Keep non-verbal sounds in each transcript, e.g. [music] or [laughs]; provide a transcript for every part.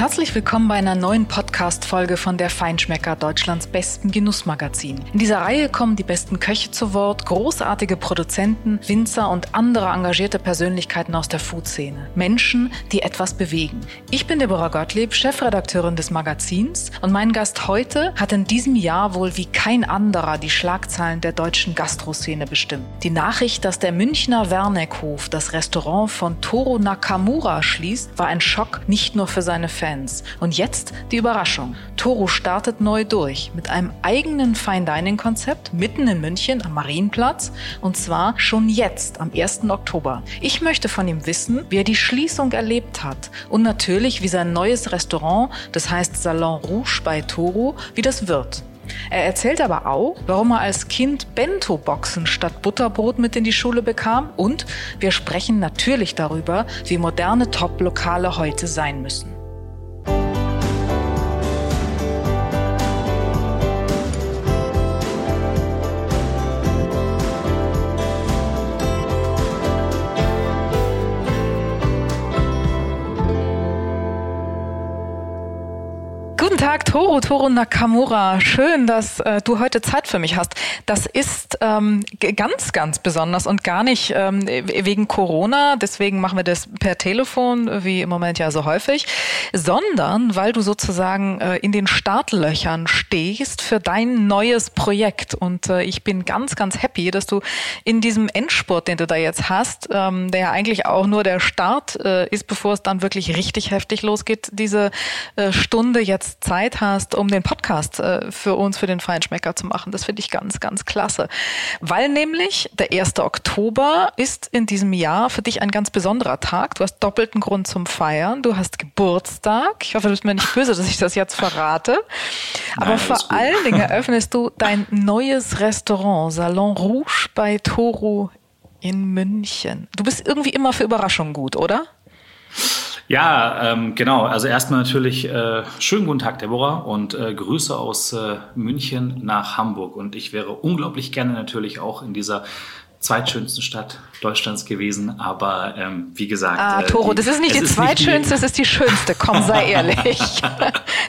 Herzlich willkommen bei einer neuen Podcast-Folge von der Feinschmecker, Deutschlands besten Genussmagazin. In dieser Reihe kommen die besten Köche zu Wort, großartige Produzenten, Winzer und andere engagierte Persönlichkeiten aus der Food-Szene. Menschen, die etwas bewegen. Ich bin Deborah Gottlieb, Chefredakteurin des Magazins und mein Gast heute hat in diesem Jahr wohl wie kein anderer die Schlagzeilen der deutschen Gastroszene bestimmt. Die Nachricht, dass der Münchner Werneckhof das Restaurant von Toro Nakamura schließt, war ein Schock nicht nur für seine Fans, Fans. Und jetzt die Überraschung. Toro startet neu durch mit einem eigenen Fine Dining Konzept mitten in München am Marienplatz und zwar schon jetzt am 1. Oktober. Ich möchte von ihm wissen, wie er die Schließung erlebt hat und natürlich wie sein neues Restaurant, das heißt Salon Rouge bei Toro, wie das wird. Er erzählt aber auch, warum er als Kind Bento-Boxen statt Butterbrot mit in die Schule bekam und wir sprechen natürlich darüber, wie moderne Top-Lokale heute sein müssen. Tag, Toro, Toro Nakamura. Schön, dass äh, du heute Zeit für mich hast. Das ist ähm, ganz, ganz besonders und gar nicht ähm, wegen Corona. Deswegen machen wir das per Telefon, wie im Moment ja so häufig, sondern weil du sozusagen äh, in den Startlöchern stehst für dein neues Projekt. Und äh, ich bin ganz, ganz happy, dass du in diesem Endspurt, den du da jetzt hast, ähm, der ja eigentlich auch nur der Start äh, ist, bevor es dann wirklich richtig heftig losgeht, diese äh, Stunde jetzt Zeit hast, um den Podcast äh, für uns, für den Feinschmecker zu machen. Das finde ich ganz, ganz klasse. Weil nämlich der 1. Oktober ist in diesem Jahr für dich ein ganz besonderer Tag. Du hast doppelten Grund zum Feiern. Du hast Geburtstag. Ich hoffe, du bist mir nicht böse, dass ich das jetzt verrate. [laughs] Aber Nein, vor allen Dingen eröffnest du dein neues Restaurant, Salon Rouge bei Toro in München. Du bist irgendwie immer für Überraschungen gut, oder? Ja, ähm, genau. Also erstmal natürlich äh, schönen guten Tag, Deborah, und äh, Grüße aus äh, München nach Hamburg. Und ich wäre unglaublich gerne natürlich auch in dieser zweitschönsten Stadt Deutschlands gewesen. Aber ähm, wie gesagt. Ah, äh, Toro, das ist nicht die zweitschönste, das ist die schönste. Komm, sei ehrlich. [laughs]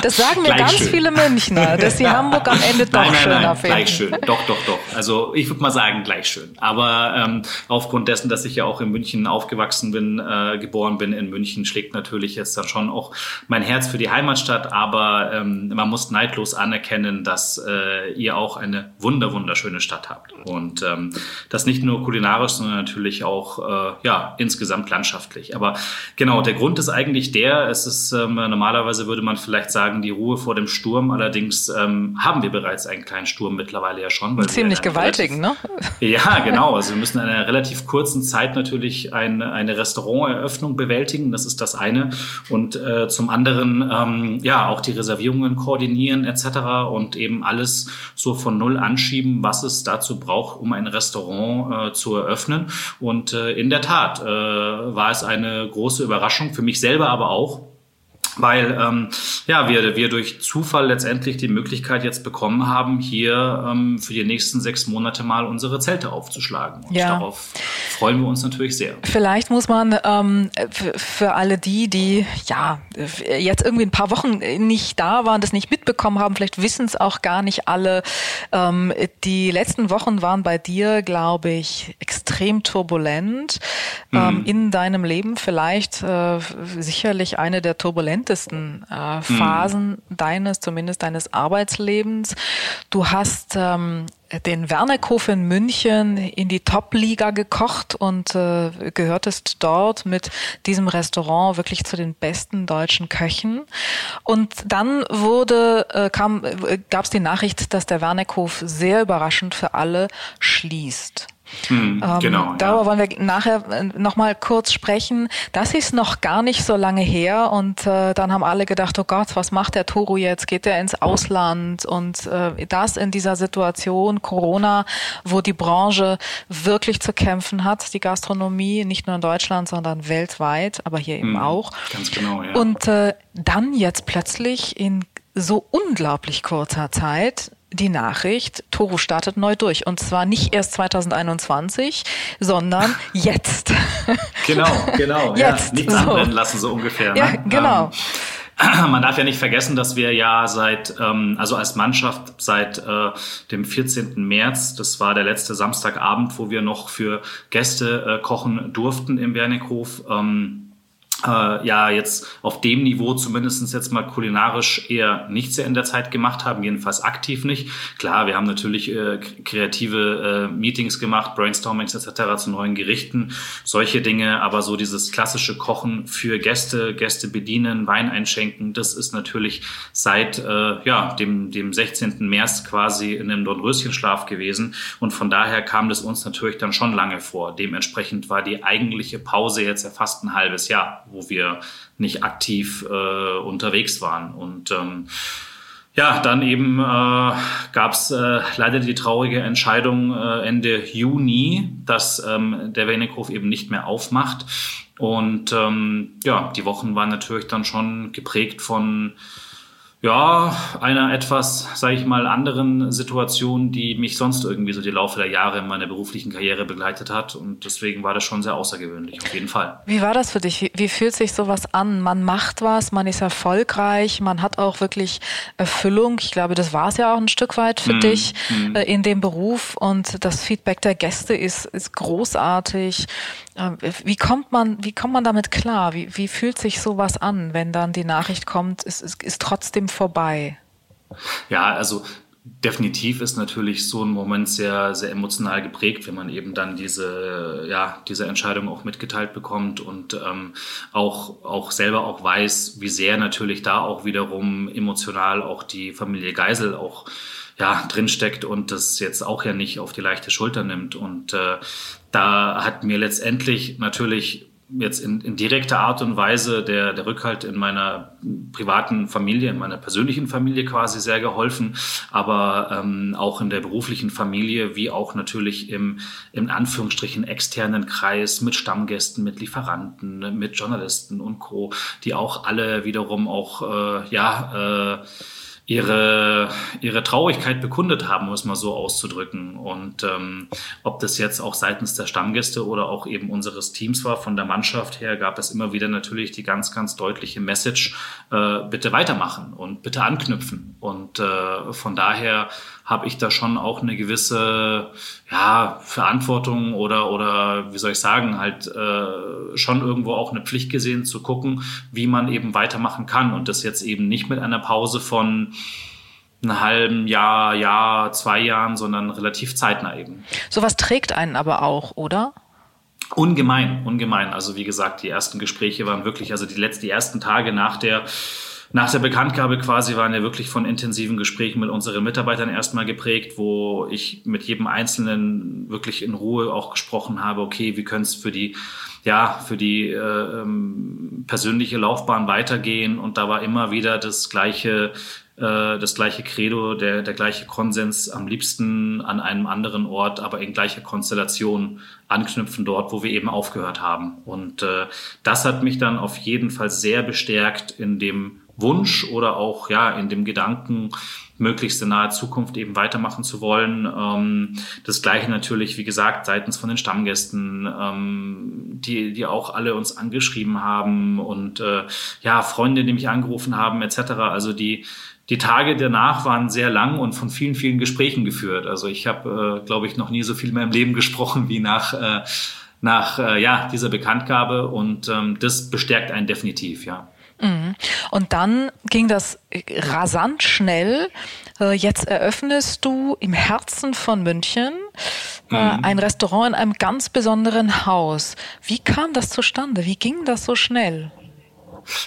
Das sagen mir ganz schön. viele Münchner, dass sie [laughs] Hamburg am Ende doch nein, nein, schöner nein, finden. Gleich schön, doch, doch, doch. Also ich würde mal sagen, gleich schön. Aber ähm, aufgrund dessen, dass ich ja auch in München aufgewachsen bin, äh, geboren bin in München, schlägt natürlich jetzt dann schon auch mein Herz für die Heimatstadt. Aber ähm, man muss neidlos anerkennen, dass äh, ihr auch eine wunder, wunderschöne Stadt habt. Und ähm, das nicht nur kulinarisch, sondern natürlich natürlich auch äh, ja insgesamt landschaftlich. Aber genau, der Grund ist eigentlich der, es ist ähm, normalerweise würde man vielleicht sagen, die Ruhe vor dem Sturm. Allerdings ähm, haben wir bereits einen kleinen Sturm mittlerweile ja schon. Weil Ziemlich gewaltigen, ne? Ja, [laughs] genau. Also wir müssen in einer relativ kurzen Zeit natürlich ein, eine Restauranteröffnung bewältigen. Das ist das eine. Und äh, zum anderen ähm, ja auch die Reservierungen koordinieren etc. und eben alles so von null anschieben, was es dazu braucht, um ein Restaurant äh, zu eröffnen. Und äh, in der Tat äh, war es eine große Überraschung, für mich selber aber auch, weil ähm, ja wir wir durch Zufall letztendlich die Möglichkeit jetzt bekommen haben, hier ähm, für die nächsten sechs Monate mal unsere Zelte aufzuschlagen. Und ja. darauf freuen wir uns natürlich sehr. Vielleicht muss man ähm, für alle die, die ja jetzt irgendwie ein paar Wochen nicht da waren, das nicht mitbekommen haben, vielleicht wissen es auch gar nicht alle. Ähm, die letzten Wochen waren bei dir, glaube ich, extrem turbulent ähm, mhm. in deinem Leben. Vielleicht äh, sicherlich eine der turbulentesten interessantesten äh, Phasen mhm. deines, zumindest deines Arbeitslebens. Du hast ähm, den Werneckhof in München in die Top-Liga gekocht und äh, gehörtest dort mit diesem Restaurant wirklich zu den besten deutschen Köchen. Und dann wurde, äh, kam, äh, gab es die Nachricht, dass der Werneckhof sehr überraschend für alle schließt. Hm, ähm, genau. Darüber ja. wollen wir nachher äh, nochmal kurz sprechen. Das ist noch gar nicht so lange her und äh, dann haben alle gedacht, oh Gott, was macht der Toru jetzt? Geht er ins Ausland? Und äh, das in dieser Situation Corona, wo die Branche wirklich zu kämpfen hat, die Gastronomie, nicht nur in Deutschland, sondern weltweit, aber hier eben hm, auch. Ganz genau, ja. Und äh, dann jetzt plötzlich in so unglaublich kurzer Zeit die Nachricht, Toro startet neu durch. Und zwar nicht erst 2021, sondern [laughs] jetzt. Genau, genau. jetzt. Ja, nichts so. anbrennen lassen, so ungefähr. Ja, ne? genau. Ähm, [clears throat] man darf ja nicht vergessen, dass wir ja seit, ähm, also als Mannschaft seit äh, dem 14. März, das war der letzte Samstagabend, wo wir noch für Gäste äh, kochen durften im Wernickhof, ähm, äh, ja jetzt auf dem Niveau zumindestens jetzt mal kulinarisch eher nichts in der Zeit gemacht haben, jedenfalls aktiv nicht. Klar, wir haben natürlich äh, kreative äh, Meetings gemacht, Brainstormings etc. zu neuen Gerichten, solche Dinge, aber so dieses klassische Kochen für Gäste, Gäste bedienen, Wein einschenken, das ist natürlich seit äh, ja, dem, dem 16. März quasi in einem Dornröschenschlaf gewesen und von daher kam das uns natürlich dann schon lange vor. Dementsprechend war die eigentliche Pause jetzt ja fast ein halbes Jahr wo wir nicht aktiv äh, unterwegs waren. Und ähm, ja, dann eben äh, gab es äh, leider die traurige Entscheidung äh, Ende Juni, dass ähm, der Wenighof eben nicht mehr aufmacht. Und ähm, ja, die Wochen waren natürlich dann schon geprägt von ja, einer etwas, sage ich mal, anderen Situation, die mich sonst irgendwie so die Laufe der Jahre in meiner beruflichen Karriere begleitet hat. Und deswegen war das schon sehr außergewöhnlich, auf jeden Fall. Wie war das für dich? Wie, wie fühlt sich sowas an? Man macht was, man ist erfolgreich, man hat auch wirklich Erfüllung. Ich glaube, das war es ja auch ein Stück weit für mm, dich mm. In dem Beruf. Und das Feedback der Gäste ist, ist großartig. Ähm, wie kommt man, wie kommt man damit klar? Wie, wie fühlt sich sowas an, wenn dann die Nachricht kommt, es, es ist trotzdem vorbei? Ja, also definitiv ist natürlich so ein Moment sehr, sehr emotional geprägt, wenn man eben dann diese, ja, diese Entscheidung auch mitgeteilt bekommt und ähm, auch, auch selber auch weiß, wie sehr natürlich da auch wiederum emotional auch die Familie Geisel auch ja, drinsteckt und das jetzt auch ja nicht auf die leichte Schulter nimmt. Und äh, da hat mir letztendlich natürlich jetzt in, in direkter Art und Weise der, der Rückhalt in meiner privaten Familie, in meiner persönlichen Familie quasi sehr geholfen, aber ähm, auch in der beruflichen Familie, wie auch natürlich im, im Anführungsstrichen externen Kreis mit Stammgästen, mit Lieferanten, mit Journalisten und Co., die auch alle wiederum auch, äh, ja, äh, ihre, ihre Traurigkeit bekundet haben, um es mal so auszudrücken. Und ähm, ob das jetzt auch seitens der Stammgäste oder auch eben unseres Teams war, von der Mannschaft her, gab es immer wieder natürlich die ganz, ganz deutliche Message, äh, bitte weitermachen und bitte anknüpfen. Und äh, von daher habe ich da schon auch eine gewisse ja, Verantwortung oder, oder wie soll ich sagen, halt äh, schon irgendwo auch eine Pflicht gesehen zu gucken, wie man eben weitermachen kann und das jetzt eben nicht mit einer Pause von einem halben Jahr, Jahr, zwei Jahren, sondern relativ zeitnah eben. Sowas trägt einen aber auch, oder? Ungemein, ungemein. Also wie gesagt, die ersten Gespräche waren wirklich, also die letzten, die ersten Tage nach der nach der Bekanntgabe quasi waren ja wirklich von intensiven Gesprächen mit unseren Mitarbeitern erstmal geprägt, wo ich mit jedem Einzelnen wirklich in Ruhe auch gesprochen habe, okay, wie könnte es für die, ja, für die äh, ähm, persönliche Laufbahn weitergehen? Und da war immer wieder das gleiche, äh, das gleiche Credo, der, der gleiche Konsens, am liebsten an einem anderen Ort, aber in gleicher Konstellation anknüpfen dort, wo wir eben aufgehört haben. Und äh, das hat mich dann auf jeden Fall sehr bestärkt in dem Wunsch oder auch ja in dem Gedanken, möglichst in naher Zukunft eben weitermachen zu wollen. Ähm, das gleiche natürlich, wie gesagt, seitens von den Stammgästen, ähm, die, die auch alle uns angeschrieben haben und äh, ja, Freunde, die mich angerufen haben, etc. Also die, die Tage danach waren sehr lang und von vielen, vielen Gesprächen geführt. Also ich habe, äh, glaube ich, noch nie so viel in meinem Leben gesprochen wie nach, äh, nach ja, dieser Bekanntgabe und ähm, das bestärkt einen definitiv, ja. Mhm. Und dann ging das rasant schnell. Äh, jetzt eröffnest du im Herzen von München äh, mhm. ein Restaurant in einem ganz besonderen Haus. Wie kam das zustande? Wie ging das so schnell?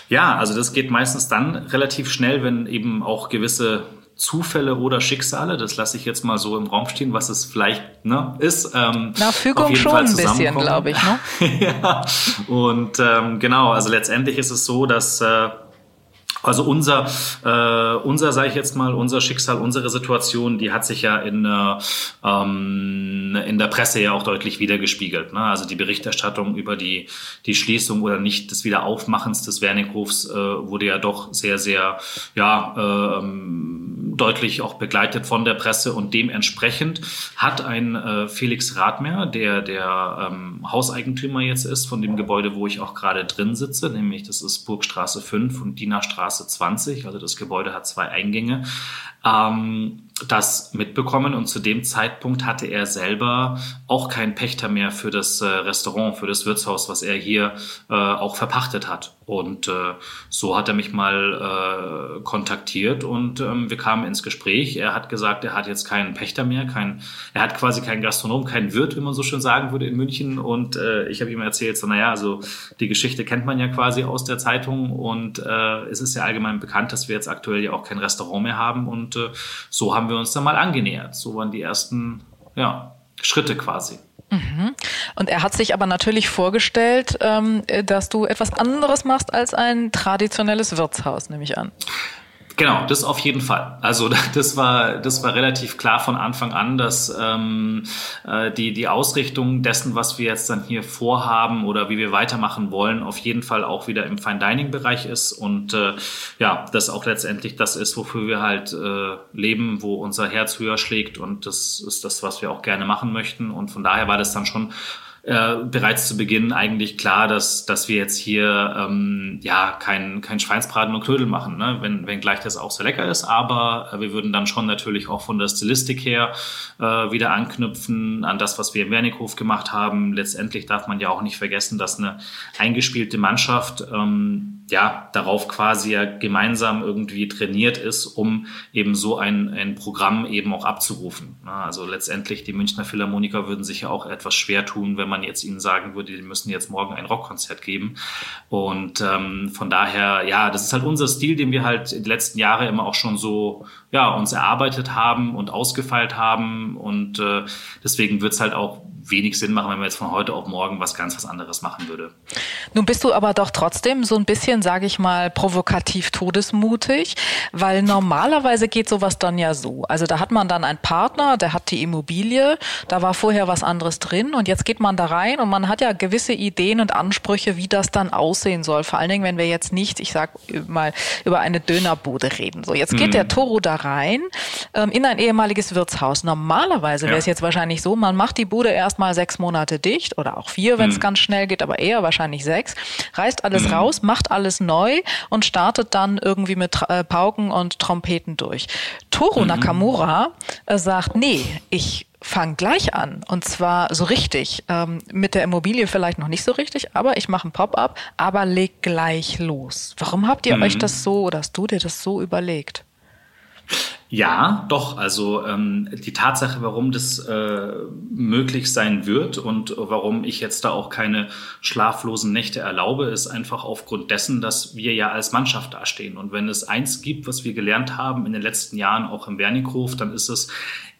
Ja, also das geht meistens dann relativ schnell, wenn eben auch gewisse Zufälle oder Schicksale, das lasse ich jetzt mal so im Raum stehen, was es vielleicht ne, ist. Ähm, Na, Fügung schon ein bisschen, glaube ich. Ne? [laughs] ja, und ähm, genau, also letztendlich ist es so, dass äh, also unser, äh, unser, sage ich jetzt mal, unser Schicksal, unsere Situation, die hat sich ja in, äh, ähm, in der Presse ja auch deutlich wiedergespiegelt. Ne? Also die Berichterstattung über die, die Schließung oder nicht des Wiederaufmachens des Wernighofs äh, wurde ja doch sehr, sehr, ja, äh, deutlich auch begleitet von der Presse und dementsprechend hat ein äh, Felix Radmer, der der ähm, Hauseigentümer jetzt ist von dem Gebäude, wo ich auch gerade drin sitze, nämlich das ist Burgstraße 5 und Dienerstraße 20, also das Gebäude hat zwei Eingänge, ähm, das mitbekommen und zu dem Zeitpunkt hatte er selber auch keinen Pächter mehr für das äh, Restaurant, für das Wirtshaus, was er hier äh, auch verpachtet hat. Und äh, so hat er mich mal äh, kontaktiert und ähm, wir kamen ins Gespräch. Er hat gesagt, er hat jetzt keinen Pächter mehr, kein, er hat quasi keinen Gastronom, keinen Wirt, wie man so schön sagen würde in München. Und äh, ich habe ihm erzählt, so naja, also die Geschichte kennt man ja quasi aus der Zeitung und äh, es ist ja allgemein bekannt, dass wir jetzt aktuell ja auch kein Restaurant mehr haben und äh, so haben haben wir uns dann mal angenähert. So waren die ersten ja, Schritte quasi. Mhm. Und er hat sich aber natürlich vorgestellt, ähm, dass du etwas anderes machst als ein traditionelles Wirtshaus, nehme ich an. Genau, das auf jeden Fall. Also [laughs] das war das war relativ klar von Anfang an, dass ähm, äh, die die Ausrichtung dessen, was wir jetzt dann hier vorhaben oder wie wir weitermachen wollen, auf jeden Fall auch wieder im Fine Dining Bereich ist und äh, ja, das auch letztendlich das ist, wofür wir halt äh, leben, wo unser Herz höher schlägt und das ist das, was wir auch gerne machen möchten und von daher war das dann schon äh, bereits zu Beginn eigentlich klar, dass, dass wir jetzt hier ähm, ja kein, kein Schweinsbraten und Knödel machen, ne? wenn, wenn gleich das auch sehr lecker ist. Aber äh, wir würden dann schon natürlich auch von der Stilistik her äh, wieder anknüpfen an das, was wir im Wernickhof gemacht haben. Letztendlich darf man ja auch nicht vergessen, dass eine eingespielte Mannschaft ähm, ja, darauf quasi ja gemeinsam irgendwie trainiert ist, um eben so ein, ein Programm eben auch abzurufen. Also letztendlich, die Münchner Philharmoniker würden sich ja auch etwas schwer tun, wenn man jetzt ihnen sagen würde, die müssen jetzt morgen ein Rockkonzert geben. Und ähm, von daher, ja, das ist halt unser Stil, den wir halt in den letzten Jahren immer auch schon so, ja, uns erarbeitet haben und ausgefeilt haben. Und äh, deswegen wird's halt auch wenig Sinn machen, wenn man jetzt von heute auf morgen was ganz was anderes machen würde. Nun bist du aber doch trotzdem so ein bisschen, sage ich mal, provokativ todesmutig, weil normalerweise geht sowas dann ja so. Also da hat man dann einen Partner, der hat die Immobilie, da war vorher was anderes drin und jetzt geht man da rein und man hat ja gewisse Ideen und Ansprüche, wie das dann aussehen soll. Vor allen Dingen, wenn wir jetzt nicht, ich sag mal, über eine Dönerbude reden. So, jetzt geht mhm. der Toro da rein ähm, in ein ehemaliges Wirtshaus. Normalerweise wäre es ja. jetzt wahrscheinlich so, man macht die Bude erst erstmal sechs Monate dicht oder auch vier, wenn es mhm. ganz schnell geht, aber eher wahrscheinlich sechs, reißt alles mhm. raus, macht alles neu und startet dann irgendwie mit äh, Pauken und Trompeten durch. Toro mhm. Nakamura äh, sagt, nee, ich fang gleich an und zwar so richtig. Ähm, mit der Immobilie vielleicht noch nicht so richtig, aber ich mache ein Pop-up, aber leg gleich los. Warum habt ihr mhm. euch das so oder hast du dir das so überlegt? Ja, doch. Also ähm, die Tatsache, warum das äh, möglich sein wird und warum ich jetzt da auch keine schlaflosen Nächte erlaube, ist einfach aufgrund dessen, dass wir ja als Mannschaft dastehen. Und wenn es eins gibt, was wir gelernt haben in den letzten Jahren auch im Wernickhof, dann ist es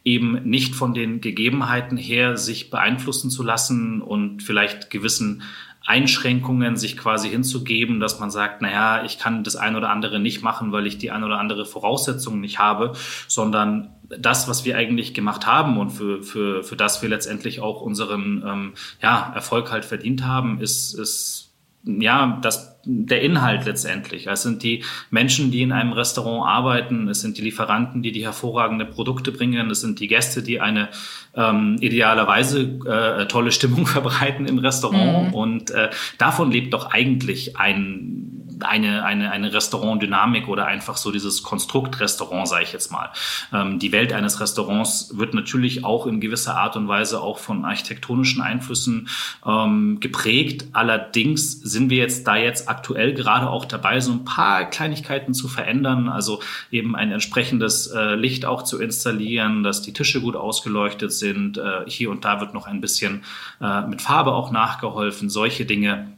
eben nicht von den Gegebenheiten her sich beeinflussen zu lassen und vielleicht gewissen Einschränkungen sich quasi hinzugeben, dass man sagt, naja, ich kann das ein oder andere nicht machen, weil ich die ein oder andere Voraussetzung nicht habe, sondern das, was wir eigentlich gemacht haben und für, für, für das wir letztendlich auch unseren ähm, ja, Erfolg halt verdient haben, ist, ist ja, das, der Inhalt letztendlich. Es sind die Menschen, die in einem Restaurant arbeiten, es sind die Lieferanten, die die hervorragende Produkte bringen, es sind die Gäste, die eine ähm, idealerweise äh, tolle Stimmung [laughs] verbreiten im Restaurant. Mhm. Und äh, davon lebt doch eigentlich ein eine, eine, eine Restaurant-Dynamik oder einfach so dieses Konstrukt Restaurant, sage ich jetzt mal. Ähm, die Welt eines Restaurants wird natürlich auch in gewisser Art und Weise auch von architektonischen Einflüssen ähm, geprägt. Allerdings sind wir jetzt da jetzt aktuell gerade auch dabei, so ein paar Kleinigkeiten zu verändern. Also eben ein entsprechendes äh, Licht auch zu installieren, dass die Tische gut ausgeleuchtet sind. Äh, hier und da wird noch ein bisschen äh, mit Farbe auch nachgeholfen. Solche Dinge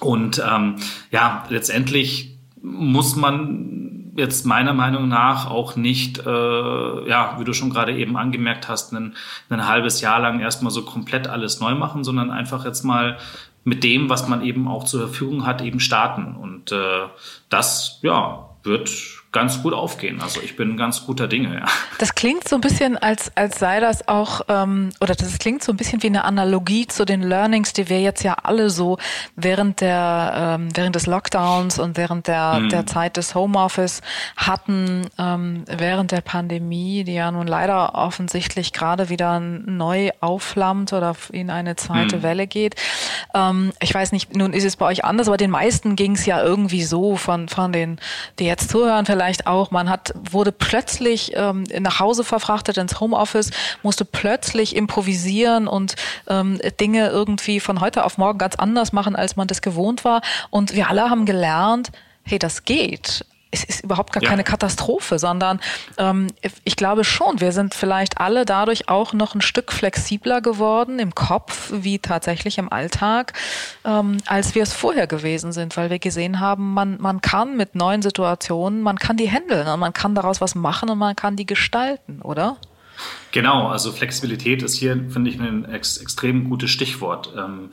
und ähm, ja, letztendlich muss man jetzt meiner Meinung nach auch nicht, äh, ja, wie du schon gerade eben angemerkt hast, ein, ein halbes Jahr lang erstmal so komplett alles neu machen, sondern einfach jetzt mal mit dem, was man eben auch zur Verfügung hat, eben starten. Und äh, das, ja, wird ganz gut aufgehen. Also ich bin ganz guter Dinge. Ja. Das klingt so ein bisschen, als, als sei das auch, ähm, oder das klingt so ein bisschen wie eine Analogie zu den Learnings, die wir jetzt ja alle so während der ähm, während des Lockdowns und während der, hm. der Zeit des Homeoffice hatten, ähm, während der Pandemie, die ja nun leider offensichtlich gerade wieder neu aufflammt oder in eine zweite hm. Welle geht. Ähm, ich weiß nicht, nun ist es bei euch anders, aber den meisten ging es ja irgendwie so von, von den, die jetzt zuhören, vielleicht vielleicht auch, man hat, wurde plötzlich ähm, nach Hause verfrachtet ins Homeoffice, musste plötzlich improvisieren und ähm, Dinge irgendwie von heute auf morgen ganz anders machen, als man das gewohnt war. Und wir alle haben gelernt, hey, das geht es ist überhaupt gar ja. keine Katastrophe, sondern ähm, ich glaube schon, wir sind vielleicht alle dadurch auch noch ein Stück flexibler geworden im Kopf, wie tatsächlich im Alltag, ähm, als wir es vorher gewesen sind, weil wir gesehen haben, man, man kann mit neuen Situationen, man kann die handeln und man kann daraus was machen und man kann die gestalten, oder? Genau, also Flexibilität ist hier, finde ich, ein ex extrem gutes Stichwort. Ähm,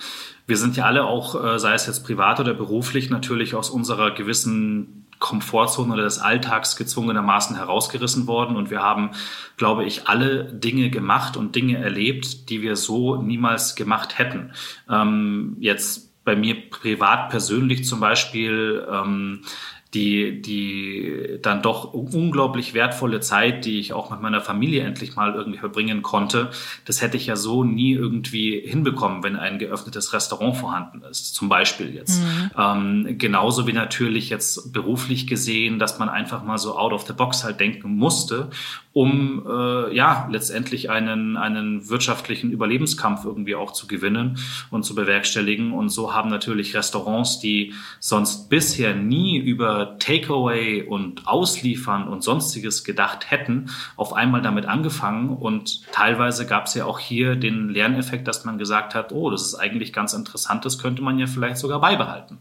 wir sind ja alle auch, äh, sei es jetzt privat oder beruflich, natürlich aus unserer gewissen Komfortzone oder des Alltags gezwungenermaßen herausgerissen worden. Und wir haben, glaube ich, alle Dinge gemacht und Dinge erlebt, die wir so niemals gemacht hätten. Ähm, jetzt bei mir privat persönlich zum Beispiel ähm, die, die dann doch unglaublich wertvolle Zeit, die ich auch mit meiner Familie endlich mal irgendwie verbringen konnte, das hätte ich ja so nie irgendwie hinbekommen, wenn ein geöffnetes Restaurant vorhanden ist, zum Beispiel jetzt. Mhm. Ähm, genauso wie natürlich jetzt beruflich gesehen, dass man einfach mal so out of the box halt denken musste um äh, ja letztendlich einen, einen wirtschaftlichen Überlebenskampf irgendwie auch zu gewinnen und zu bewerkstelligen. Und so haben natürlich Restaurants, die sonst bisher nie über Takeaway und Ausliefern und sonstiges gedacht hätten, auf einmal damit angefangen. Und teilweise gab es ja auch hier den Lerneffekt, dass man gesagt hat, oh, das ist eigentlich ganz interessant, das könnte man ja vielleicht sogar beibehalten.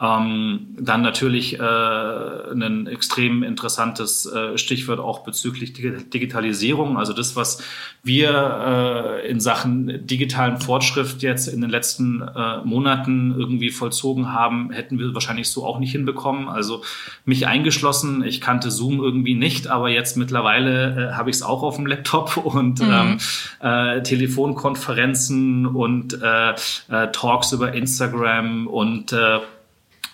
Ähm, dann natürlich äh, ein extrem interessantes äh, Stichwort auch bezüglich Digitalisierung, also das, was wir äh, in Sachen digitalen Fortschritt jetzt in den letzten äh, Monaten irgendwie vollzogen haben, hätten wir wahrscheinlich so auch nicht hinbekommen. Also mich eingeschlossen, ich kannte Zoom irgendwie nicht, aber jetzt mittlerweile äh, habe ich es auch auf dem Laptop [laughs] und mhm. ähm, äh, Telefonkonferenzen und äh, äh, Talks über Instagram und äh,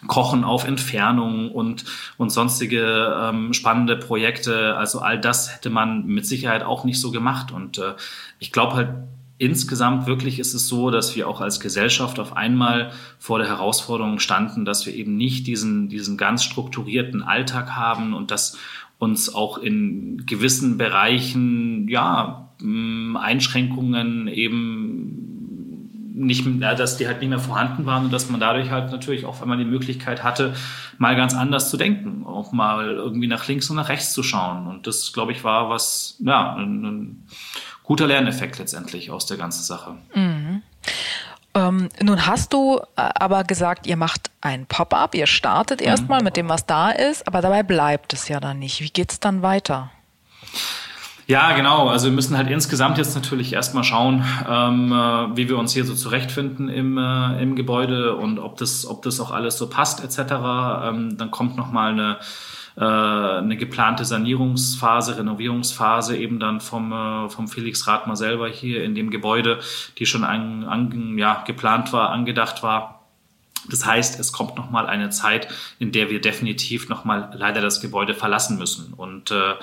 Kochen auf Entfernung und, und sonstige ähm, spannende Projekte. Also all das hätte man mit Sicherheit auch nicht so gemacht. Und äh, ich glaube halt, insgesamt wirklich ist es so, dass wir auch als Gesellschaft auf einmal vor der Herausforderung standen, dass wir eben nicht diesen, diesen ganz strukturierten Alltag haben und dass uns auch in gewissen Bereichen, ja, Einschränkungen eben nicht, dass die halt nicht mehr vorhanden waren und dass man dadurch halt natürlich auch, wenn man die Möglichkeit hatte, mal ganz anders zu denken, auch mal irgendwie nach links und nach rechts zu schauen. Und das, glaube ich, war was, ja, ein, ein guter Lerneffekt letztendlich aus der ganzen Sache. Mhm. Ähm, nun hast du äh, aber gesagt, ihr macht ein Pop-up, ihr startet mhm. erstmal mit dem, was da ist, aber dabei bleibt es ja dann nicht. Wie geht's dann weiter? Ja, genau. Also wir müssen halt insgesamt jetzt natürlich erstmal schauen, ähm, äh, wie wir uns hier so zurechtfinden im, äh, im Gebäude und ob das, ob das auch alles so passt etc. Ähm, dann kommt nochmal eine, eine geplante Sanierungsphase, Renovierungsphase eben dann vom, äh, vom Felix Rathmer selber hier in dem Gebäude, die schon an, an, ja, geplant war, angedacht war. Das heißt, es kommt nochmal eine Zeit, in der wir definitiv nochmal leider das Gebäude verlassen müssen. Und äh,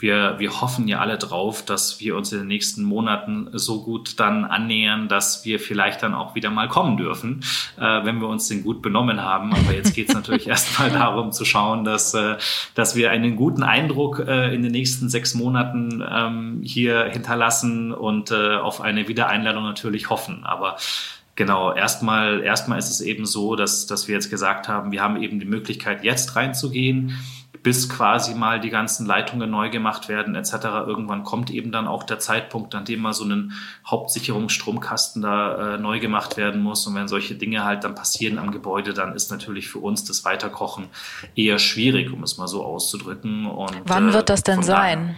wir, wir hoffen ja alle drauf, dass wir uns in den nächsten Monaten so gut dann annähern, dass wir vielleicht dann auch wieder mal kommen dürfen, äh, wenn wir uns den gut benommen haben. Aber jetzt geht es natürlich [laughs] erstmal darum zu schauen, dass, äh, dass wir einen guten Eindruck äh, in den nächsten sechs Monaten ähm, hier hinterlassen und äh, auf eine Wiedereinladung natürlich hoffen. Aber Genau, erstmal, erstmal ist es eben so, dass, dass wir jetzt gesagt haben, wir haben eben die Möglichkeit, jetzt reinzugehen bis quasi mal die ganzen Leitungen neu gemacht werden etc. Irgendwann kommt eben dann auch der Zeitpunkt, an dem mal so ein Hauptsicherungsstromkasten da äh, neu gemacht werden muss. Und wenn solche Dinge halt dann passieren am Gebäude, dann ist natürlich für uns das Weiterkochen eher schwierig, um es mal so auszudrücken. Und, Wann wird das denn sein?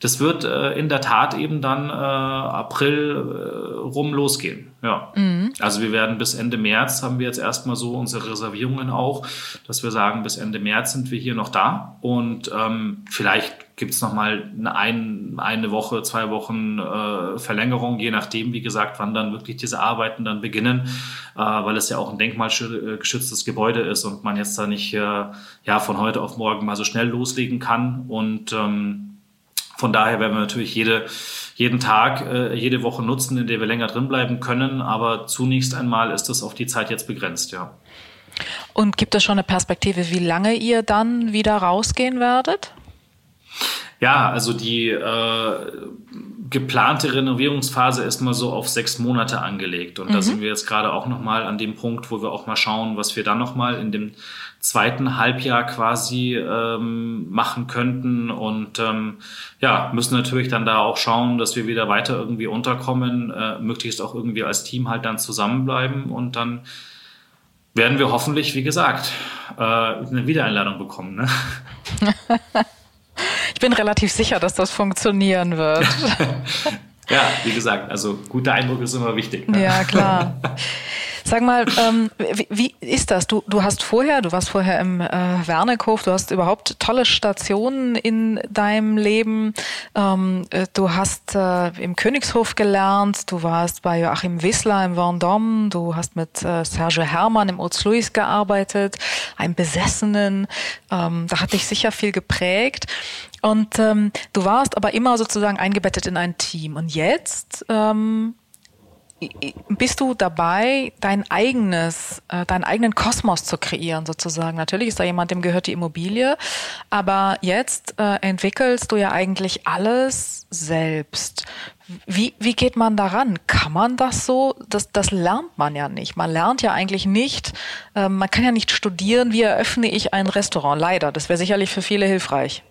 Das wird äh, in der Tat eben dann äh, April äh, rum losgehen. Ja. Mhm. Also wir werden bis Ende März haben wir jetzt erstmal so unsere Reservierungen auch, dass wir sagen, bis Ende März sind wir hier noch da. Und ähm, vielleicht gibt es nochmal eine, eine Woche, zwei Wochen äh, Verlängerung, je nachdem, wie gesagt, wann dann wirklich diese Arbeiten dann beginnen, äh, weil es ja auch ein denkmalgeschütztes Gebäude ist und man jetzt da nicht äh, ja von heute auf morgen mal so schnell loslegen kann. Und ähm, von daher werden wir natürlich jede, jeden Tag, äh, jede Woche nutzen, in der wir länger drin bleiben können. Aber zunächst einmal ist das auf die Zeit jetzt begrenzt, ja. Und gibt es schon eine Perspektive, wie lange ihr dann wieder rausgehen werdet? Ja, also die äh, geplante Renovierungsphase ist mal so auf sechs Monate angelegt. Und mhm. da sind wir jetzt gerade auch nochmal an dem Punkt, wo wir auch mal schauen, was wir dann nochmal in dem zweiten Halbjahr quasi ähm, machen könnten. Und ähm, ja, müssen natürlich dann da auch schauen, dass wir wieder weiter irgendwie unterkommen, äh, möglichst auch irgendwie als Team halt dann zusammenbleiben und dann werden wir hoffentlich, wie gesagt, äh, eine Wiedereinladung bekommen. Ne? [laughs] ich bin relativ sicher, dass das funktionieren wird. [laughs] ja, wie gesagt, also guter Eindruck ist immer wichtig. Ne? Ja, klar. [laughs] Sag mal, ähm, wie, wie, ist das? Du, du hast vorher, du warst vorher im äh, Werneckhof, du hast überhaupt tolle Stationen in deinem Leben. Ähm, äh, du hast äh, im Königshof gelernt, du warst bei Joachim Wissler im Vendôme, du hast mit äh, Serge Hermann im Oz Louis gearbeitet, einem Besessenen. Ähm, da hat dich sicher viel geprägt. Und ähm, du warst aber immer sozusagen eingebettet in ein Team. Und jetzt ähm, bist du dabei, dein eigenes, äh, deinen eigenen Kosmos zu kreieren sozusagen. Natürlich ist da jemand, dem gehört die Immobilie, aber jetzt äh, entwickelst du ja eigentlich alles selbst. Wie, wie geht man daran? Kann man das so? Das, das lernt man ja nicht. Man lernt ja eigentlich nicht, äh, man kann ja nicht studieren, wie eröffne ich ein Restaurant. Leider, das wäre sicherlich für viele hilfreich.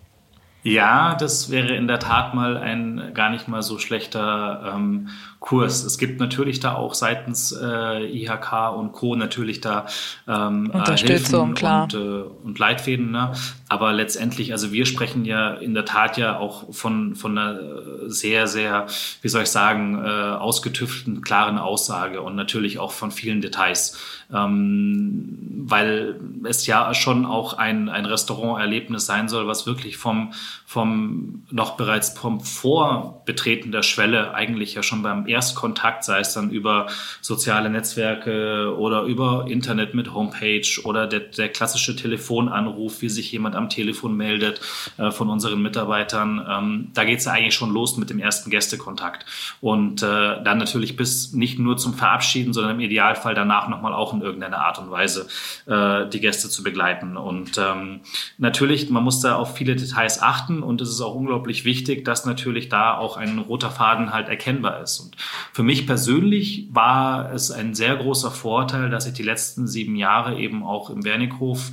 Ja, das wäre in der Tat mal ein gar nicht mal so schlechter ähm, Kurs. Es gibt natürlich da auch seitens äh, IHK und Co. natürlich da ähm, äh, Hilfen klar. Und, äh, und Leitfäden. Ne? Aber letztendlich, also wir sprechen ja in der Tat ja auch von, von einer sehr, sehr, wie soll ich sagen, äh, ausgetüftelten, klaren Aussage und natürlich auch von vielen Details ähm, weil es ja schon auch ein, ein Restauranterlebnis sein soll, was wirklich vom, vom noch bereits vom Vorbetreten der Schwelle eigentlich ja schon beim Erstkontakt, sei es dann über soziale Netzwerke oder über Internet mit Homepage oder der, der klassische Telefonanruf, wie sich jemand am Telefon meldet äh, von unseren Mitarbeitern, ähm, da geht es ja eigentlich schon los mit dem ersten Gästekontakt. Und äh, dann natürlich bis nicht nur zum Verabschieden, sondern im Idealfall danach nochmal auch in irgendeiner Art und Weise äh, die Gäste zu begleiten. Und ähm, natürlich, man muss da auf viele Details achten und es ist auch unglaublich wichtig, dass natürlich da auch ein roter Faden halt erkennbar ist. Und für mich persönlich war es ein sehr großer Vorteil, dass ich die letzten sieben Jahre eben auch im Wernickhof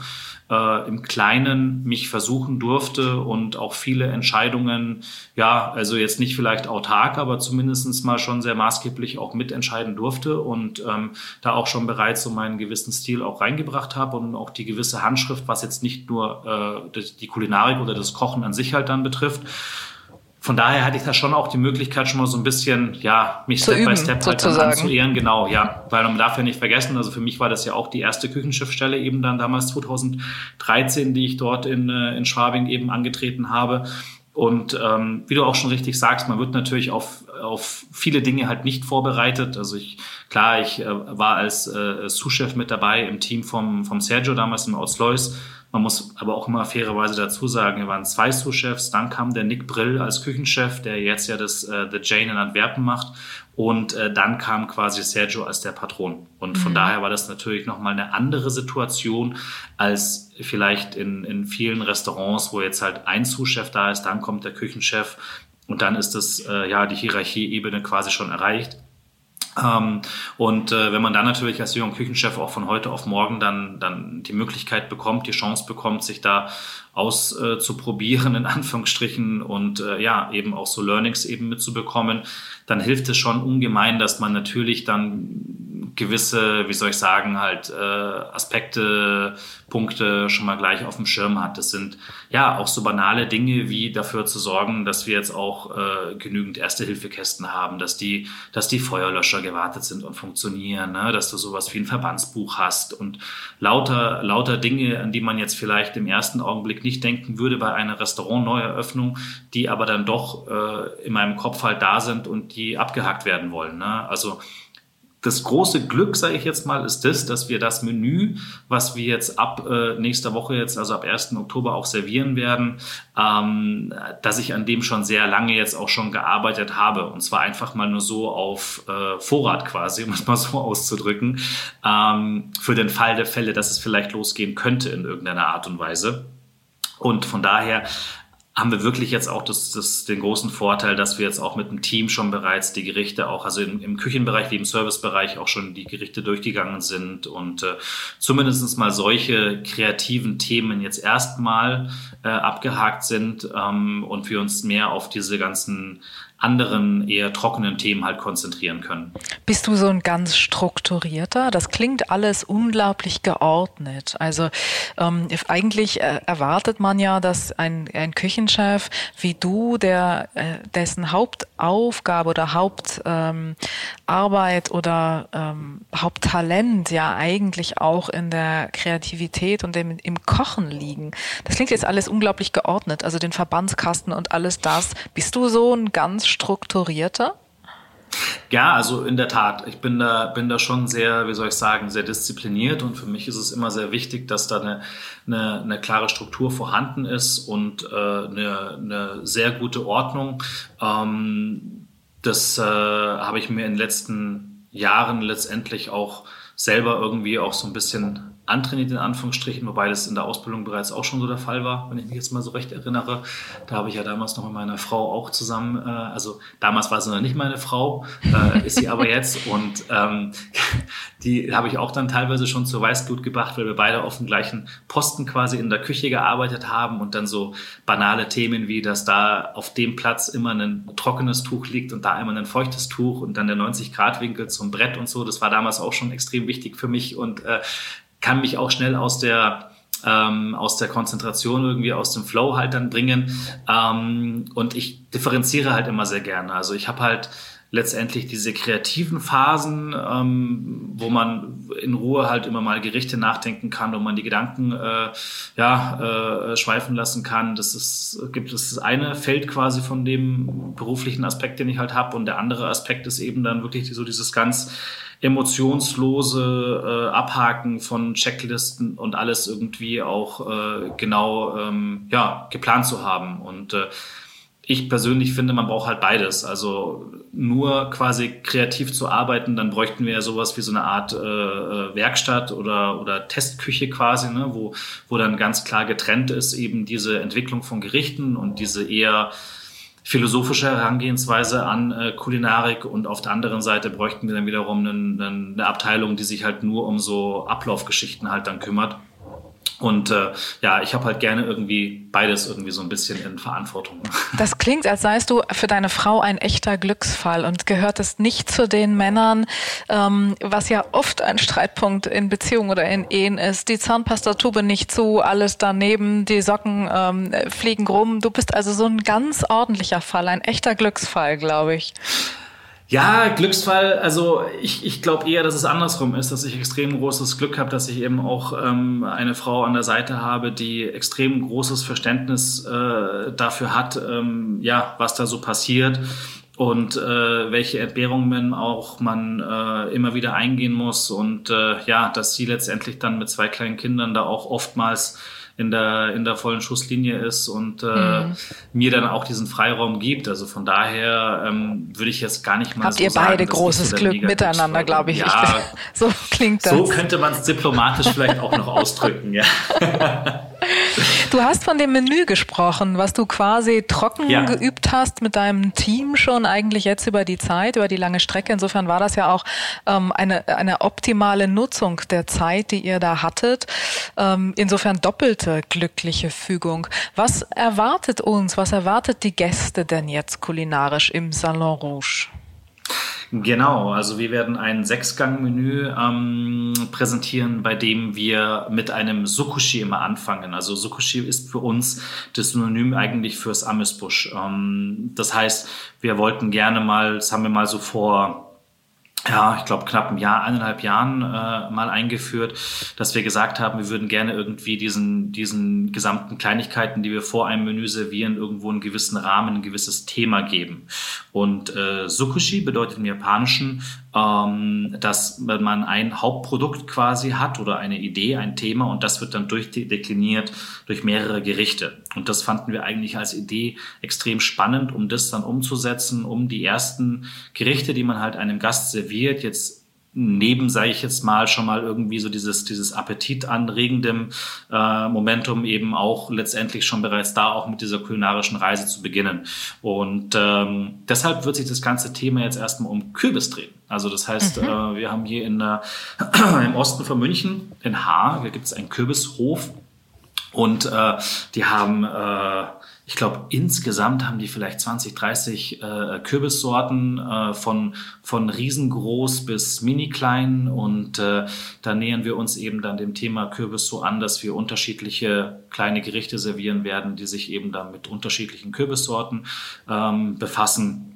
äh, im Kleinen mich versuchen durfte und auch viele Entscheidungen, ja, also jetzt nicht vielleicht autark, aber zumindestens mal schon sehr maßgeblich auch mitentscheiden durfte und ähm, da auch schon bereits so meinen gewissen Stil auch reingebracht habe und auch die gewisse Handschrift, was jetzt nicht nur äh, die Kulinarik oder das Kochen an sich halt dann betrifft, von daher hatte ich da schon auch die Möglichkeit, schon mal so ein bisschen, ja, mich Zu Step üben, by Step halt anzuehren. Genau, ja. Weil man darf ja nicht vergessen, also für mich war das ja auch die erste Küchenschiffstelle eben dann damals 2013, die ich dort in, äh, in Schwabing eben angetreten habe. Und ähm, wie du auch schon richtig sagst, man wird natürlich auf, auf viele Dinge halt nicht vorbereitet. Also ich, klar, ich äh, war als äh, Sous-Chef mit dabei im Team vom, vom Sergio damals im Auslois man muss aber auch immer fairerweise dazu sagen, wir waren zwei Sous-Chefs, dann kam der Nick Brill als Küchenchef, der jetzt ja das äh, The Jane in Antwerpen macht und äh, dann kam quasi Sergio als der Patron. Und von mhm. daher war das natürlich nochmal eine andere Situation als vielleicht in, in vielen Restaurants, wo jetzt halt ein Sous-Chef da ist, dann kommt der Küchenchef und dann ist das, äh, ja, die Hierarchieebene quasi schon erreicht. Ähm, und äh, wenn man dann natürlich als junger Küchenchef auch von heute auf morgen dann, dann die Möglichkeit bekommt, die Chance bekommt, sich da auszuprobieren, äh, in Anführungsstrichen, und äh, ja, eben auch so Learnings eben mitzubekommen, dann hilft es schon ungemein, dass man natürlich dann gewisse, wie soll ich sagen, halt äh, Aspekte, Punkte schon mal gleich auf dem Schirm hat. Das sind ja auch so banale Dinge wie dafür zu sorgen, dass wir jetzt auch äh, genügend Erste-Hilfe-Kästen haben, dass die, dass die Feuerlöscher gewartet sind und funktionieren, ne? dass du sowas wie ein Verbandsbuch hast und lauter, lauter Dinge, an die man jetzt vielleicht im ersten Augenblick nicht denken würde bei einer Restaurant-Neueröffnung, die aber dann doch äh, in meinem Kopf halt da sind und die abgehakt werden wollen. Ne? Also das große Glück, sage ich jetzt mal, ist das, dass wir das Menü, was wir jetzt ab äh, nächster Woche jetzt, also ab 1. Oktober auch servieren werden, ähm, dass ich an dem schon sehr lange jetzt auch schon gearbeitet habe. Und zwar einfach mal nur so auf äh, Vorrat quasi, [laughs] um es mal so auszudrücken, ähm, für den Fall der Fälle, dass es vielleicht losgehen könnte in irgendeiner Art und Weise. Und von daher haben wir wirklich jetzt auch das, das, den großen Vorteil, dass wir jetzt auch mit dem Team schon bereits die Gerichte auch, also im, im Küchenbereich wie im Servicebereich auch schon die Gerichte durchgegangen sind. Und äh, zumindest mal solche kreativen Themen jetzt erstmal äh, abgehakt sind ähm, und wir uns mehr auf diese ganzen anderen eher trockenen Themen halt konzentrieren können. Bist du so ein ganz strukturierter? Das klingt alles unglaublich geordnet. Also ähm, eigentlich äh, erwartet man ja, dass ein, ein Küchenchef wie du, der äh, dessen Hauptaufgabe oder Hauptarbeit ähm, oder ähm, Haupttalent ja eigentlich auch in der Kreativität und im, im Kochen liegen. Das klingt jetzt alles unglaublich geordnet. Also den Verbandskasten und alles das. Bist du so ein ganz strukturierter? Ja, also in der Tat. Ich bin da, bin da schon sehr, wie soll ich sagen, sehr diszipliniert und für mich ist es immer sehr wichtig, dass da eine, eine, eine klare Struktur vorhanden ist und äh, eine, eine sehr gute Ordnung. Ähm, das äh, habe ich mir in den letzten Jahren letztendlich auch selber irgendwie auch so ein bisschen antrainiert in Anführungsstrichen, wobei das in der Ausbildung bereits auch schon so der Fall war, wenn ich mich jetzt mal so recht erinnere. Da habe ich ja damals noch mit meiner Frau auch zusammen, äh, also damals war sie noch nicht meine Frau, äh, ist sie aber jetzt [laughs] und ähm, die habe ich auch dann teilweise schon zur Weißglut gebracht, weil wir beide auf dem gleichen Posten quasi in der Küche gearbeitet haben und dann so banale Themen wie, dass da auf dem Platz immer ein trockenes Tuch liegt und da immer ein feuchtes Tuch und dann der 90 Grad Winkel zum Brett und so. Das war damals auch schon extrem wichtig für mich und äh, kann mich auch schnell aus der ähm, aus der Konzentration irgendwie aus dem Flow halt dann bringen. Ähm, und ich differenziere halt immer sehr gerne. Also ich habe halt letztendlich diese kreativen Phasen, ähm, wo man in Ruhe halt immer mal Gerichte nachdenken kann, wo man die Gedanken äh, ja, äh, schweifen lassen kann. Das ist, gibt es das eine Feld quasi von dem beruflichen Aspekt, den ich halt habe. Und der andere Aspekt ist eben dann wirklich so dieses ganz emotionslose äh, Abhaken von Checklisten und alles irgendwie auch äh, genau ähm, ja, geplant zu haben. Und äh, ich persönlich finde, man braucht halt beides. Also nur quasi kreativ zu arbeiten, dann bräuchten wir ja sowas wie so eine Art äh, äh Werkstatt oder, oder Testküche quasi, ne, wo, wo dann ganz klar getrennt ist eben diese Entwicklung von Gerichten und diese eher philosophische Herangehensweise an äh, Kulinarik und auf der anderen Seite bräuchten wir dann wiederum eine, eine Abteilung, die sich halt nur um so Ablaufgeschichten halt dann kümmert. Und äh, ja, ich habe halt gerne irgendwie beides irgendwie so ein bisschen in Verantwortung. [laughs] Das klingt, als seist du für deine Frau ein echter Glücksfall und gehört es nicht zu den Männern, ähm, was ja oft ein Streitpunkt in Beziehungen oder in Ehen ist. Die Zahnpastatube nicht zu, alles daneben, die Socken ähm, fliegen rum. Du bist also so ein ganz ordentlicher Fall, ein echter Glücksfall, glaube ich. Ja, Glücksfall, also ich, ich glaube eher, dass es andersrum ist, dass ich extrem großes Glück habe, dass ich eben auch ähm, eine Frau an der Seite habe, die extrem großes Verständnis äh, dafür hat, ähm, ja, was da so passiert und äh, welche Entbehrungen auch man äh, immer wieder eingehen muss und äh, ja, dass sie letztendlich dann mit zwei kleinen Kindern da auch oftmals in der, in der vollen Schusslinie ist und äh, mhm. mir dann auch diesen Freiraum gibt. Also von daher ähm, würde ich jetzt gar nicht mal Habt so ihr beide sagen, großes so Glück miteinander, glaube ich. Ja, ich. [laughs] So klingt das. So könnte man es diplomatisch vielleicht auch noch ausdrücken, ja. [laughs] Du hast von dem Menü gesprochen, was du quasi trocken ja. geübt hast mit deinem Team schon eigentlich jetzt über die Zeit, über die lange Strecke. Insofern war das ja auch ähm, eine, eine optimale Nutzung der Zeit, die ihr da hattet. Ähm, insofern doppelte glückliche Fügung. Was erwartet uns, was erwartet die Gäste denn jetzt kulinarisch im Salon Rouge? Genau, also wir werden ein Sechsgang-Menü ähm, präsentieren, bei dem wir mit einem Sukushi immer anfangen. Also Sukushi ist für uns das Synonym eigentlich fürs Amüsbusch. Ähm, das heißt, wir wollten gerne mal, das haben wir mal so vor ja, ich glaube, knapp ein Jahr, eineinhalb Jahren äh, mal eingeführt, dass wir gesagt haben, wir würden gerne irgendwie diesen, diesen gesamten Kleinigkeiten, die wir vor einem Menü servieren, irgendwo einen gewissen Rahmen, ein gewisses Thema geben. Und äh, Sukushi bedeutet im Japanischen ähm, dass man ein Hauptprodukt quasi hat oder eine Idee, ein Thema und das wird dann durchdekliniert durch mehrere Gerichte. Und das fanden wir eigentlich als Idee extrem spannend, um das dann umzusetzen, um die ersten Gerichte, die man halt einem Gast serviert, jetzt neben, sage ich jetzt mal, schon mal irgendwie so dieses, dieses Appetit anregendem äh, Momentum eben auch letztendlich schon bereits da auch mit dieser kulinarischen Reise zu beginnen. Und ähm, deshalb wird sich das ganze Thema jetzt erstmal um Kürbis drehen. Also das heißt, mhm. äh, wir haben hier in, äh, [clears throat] im Osten von München, in Haar, da gibt es einen Kürbishof und äh, die haben äh, ich glaube, insgesamt haben die vielleicht 20, 30 äh, Kürbissorten äh, von, von riesengroß bis mini klein. Und äh, da nähern wir uns eben dann dem Thema Kürbis so an, dass wir unterschiedliche kleine Gerichte servieren werden, die sich eben dann mit unterschiedlichen Kürbissorten ähm, befassen.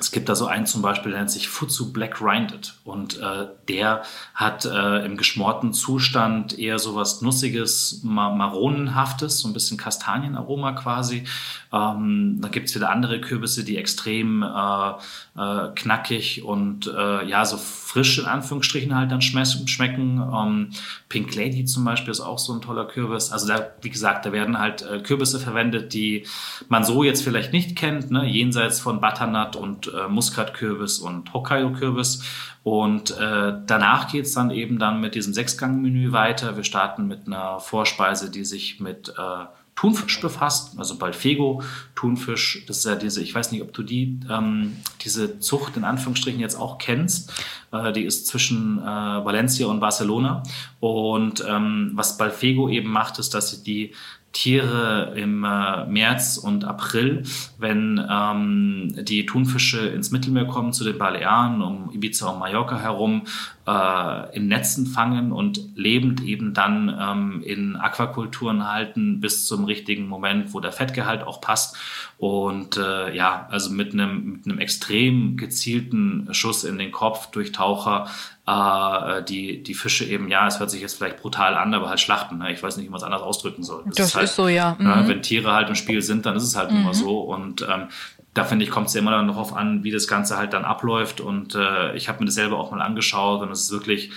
Es gibt da so einen zum Beispiel, der nennt sich Futsu Black Rinded und äh, der hat äh, im geschmorten Zustand eher so was Nussiges, Maronenhaftes, so ein bisschen Kastanienaroma quasi. Ähm, da gibt's wieder andere Kürbisse, die extrem äh, äh, knackig und äh, ja, so frisch in Anführungsstrichen halt dann schmecken. Ähm, Pink Lady zum Beispiel ist auch so ein toller Kürbis. Also da, wie gesagt, da werden halt äh, Kürbisse verwendet, die man so jetzt vielleicht nicht kennt, ne? jenseits von Butternut und äh, Muskatkürbis und Hokkaido-Kürbis. Und äh, danach geht's dann eben dann mit diesem Sechsgang-Menü weiter. Wir starten mit einer Vorspeise, die sich mit äh, Thunfisch befasst, also Balfego Thunfisch. Das ist ja diese, ich weiß nicht, ob du die, ähm, diese Zucht in Anführungsstrichen jetzt auch kennst. Äh, die ist zwischen äh, Valencia und Barcelona. Und ähm, was Balfego eben macht, ist, dass sie die Tiere im äh, März und April, wenn ähm, die Thunfische ins Mittelmeer kommen, zu den Balearen, um Ibiza und Mallorca herum, äh, in Netzen fangen und lebend eben dann ähm, in Aquakulturen halten bis zum richtigen Moment, wo der Fettgehalt auch passt. Und äh, ja, also mit einem, mit einem extrem gezielten Schuss in den Kopf durch Taucher äh, die, die Fische eben, ja, es hört sich jetzt vielleicht brutal an, aber halt schlachten. Ne? Ich weiß nicht, wie man es anders ausdrücken soll. Das, das ist, halt, ist, so, ja. Ne, mhm. wenn Tiere halt im Spiel sind, dann ist es halt mhm. immer so. Und ähm, da finde ich, kommt es ja immer dann darauf an, wie das Ganze halt dann abläuft. Und äh, ich habe mir das selber auch mal angeschaut und es ist wirklich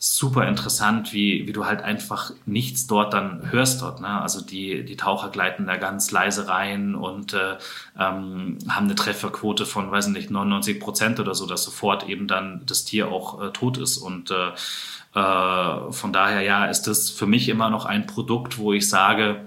super interessant, wie, wie du halt einfach nichts dort dann hörst dort. Ne? Also die, die Taucher gleiten da ganz leise rein und äh, ähm, haben eine Trefferquote von, weiß nicht, 99 Prozent oder so, dass sofort eben dann das Tier auch äh, tot ist. Und äh, äh, von daher, ja, ist das für mich immer noch ein Produkt, wo ich sage,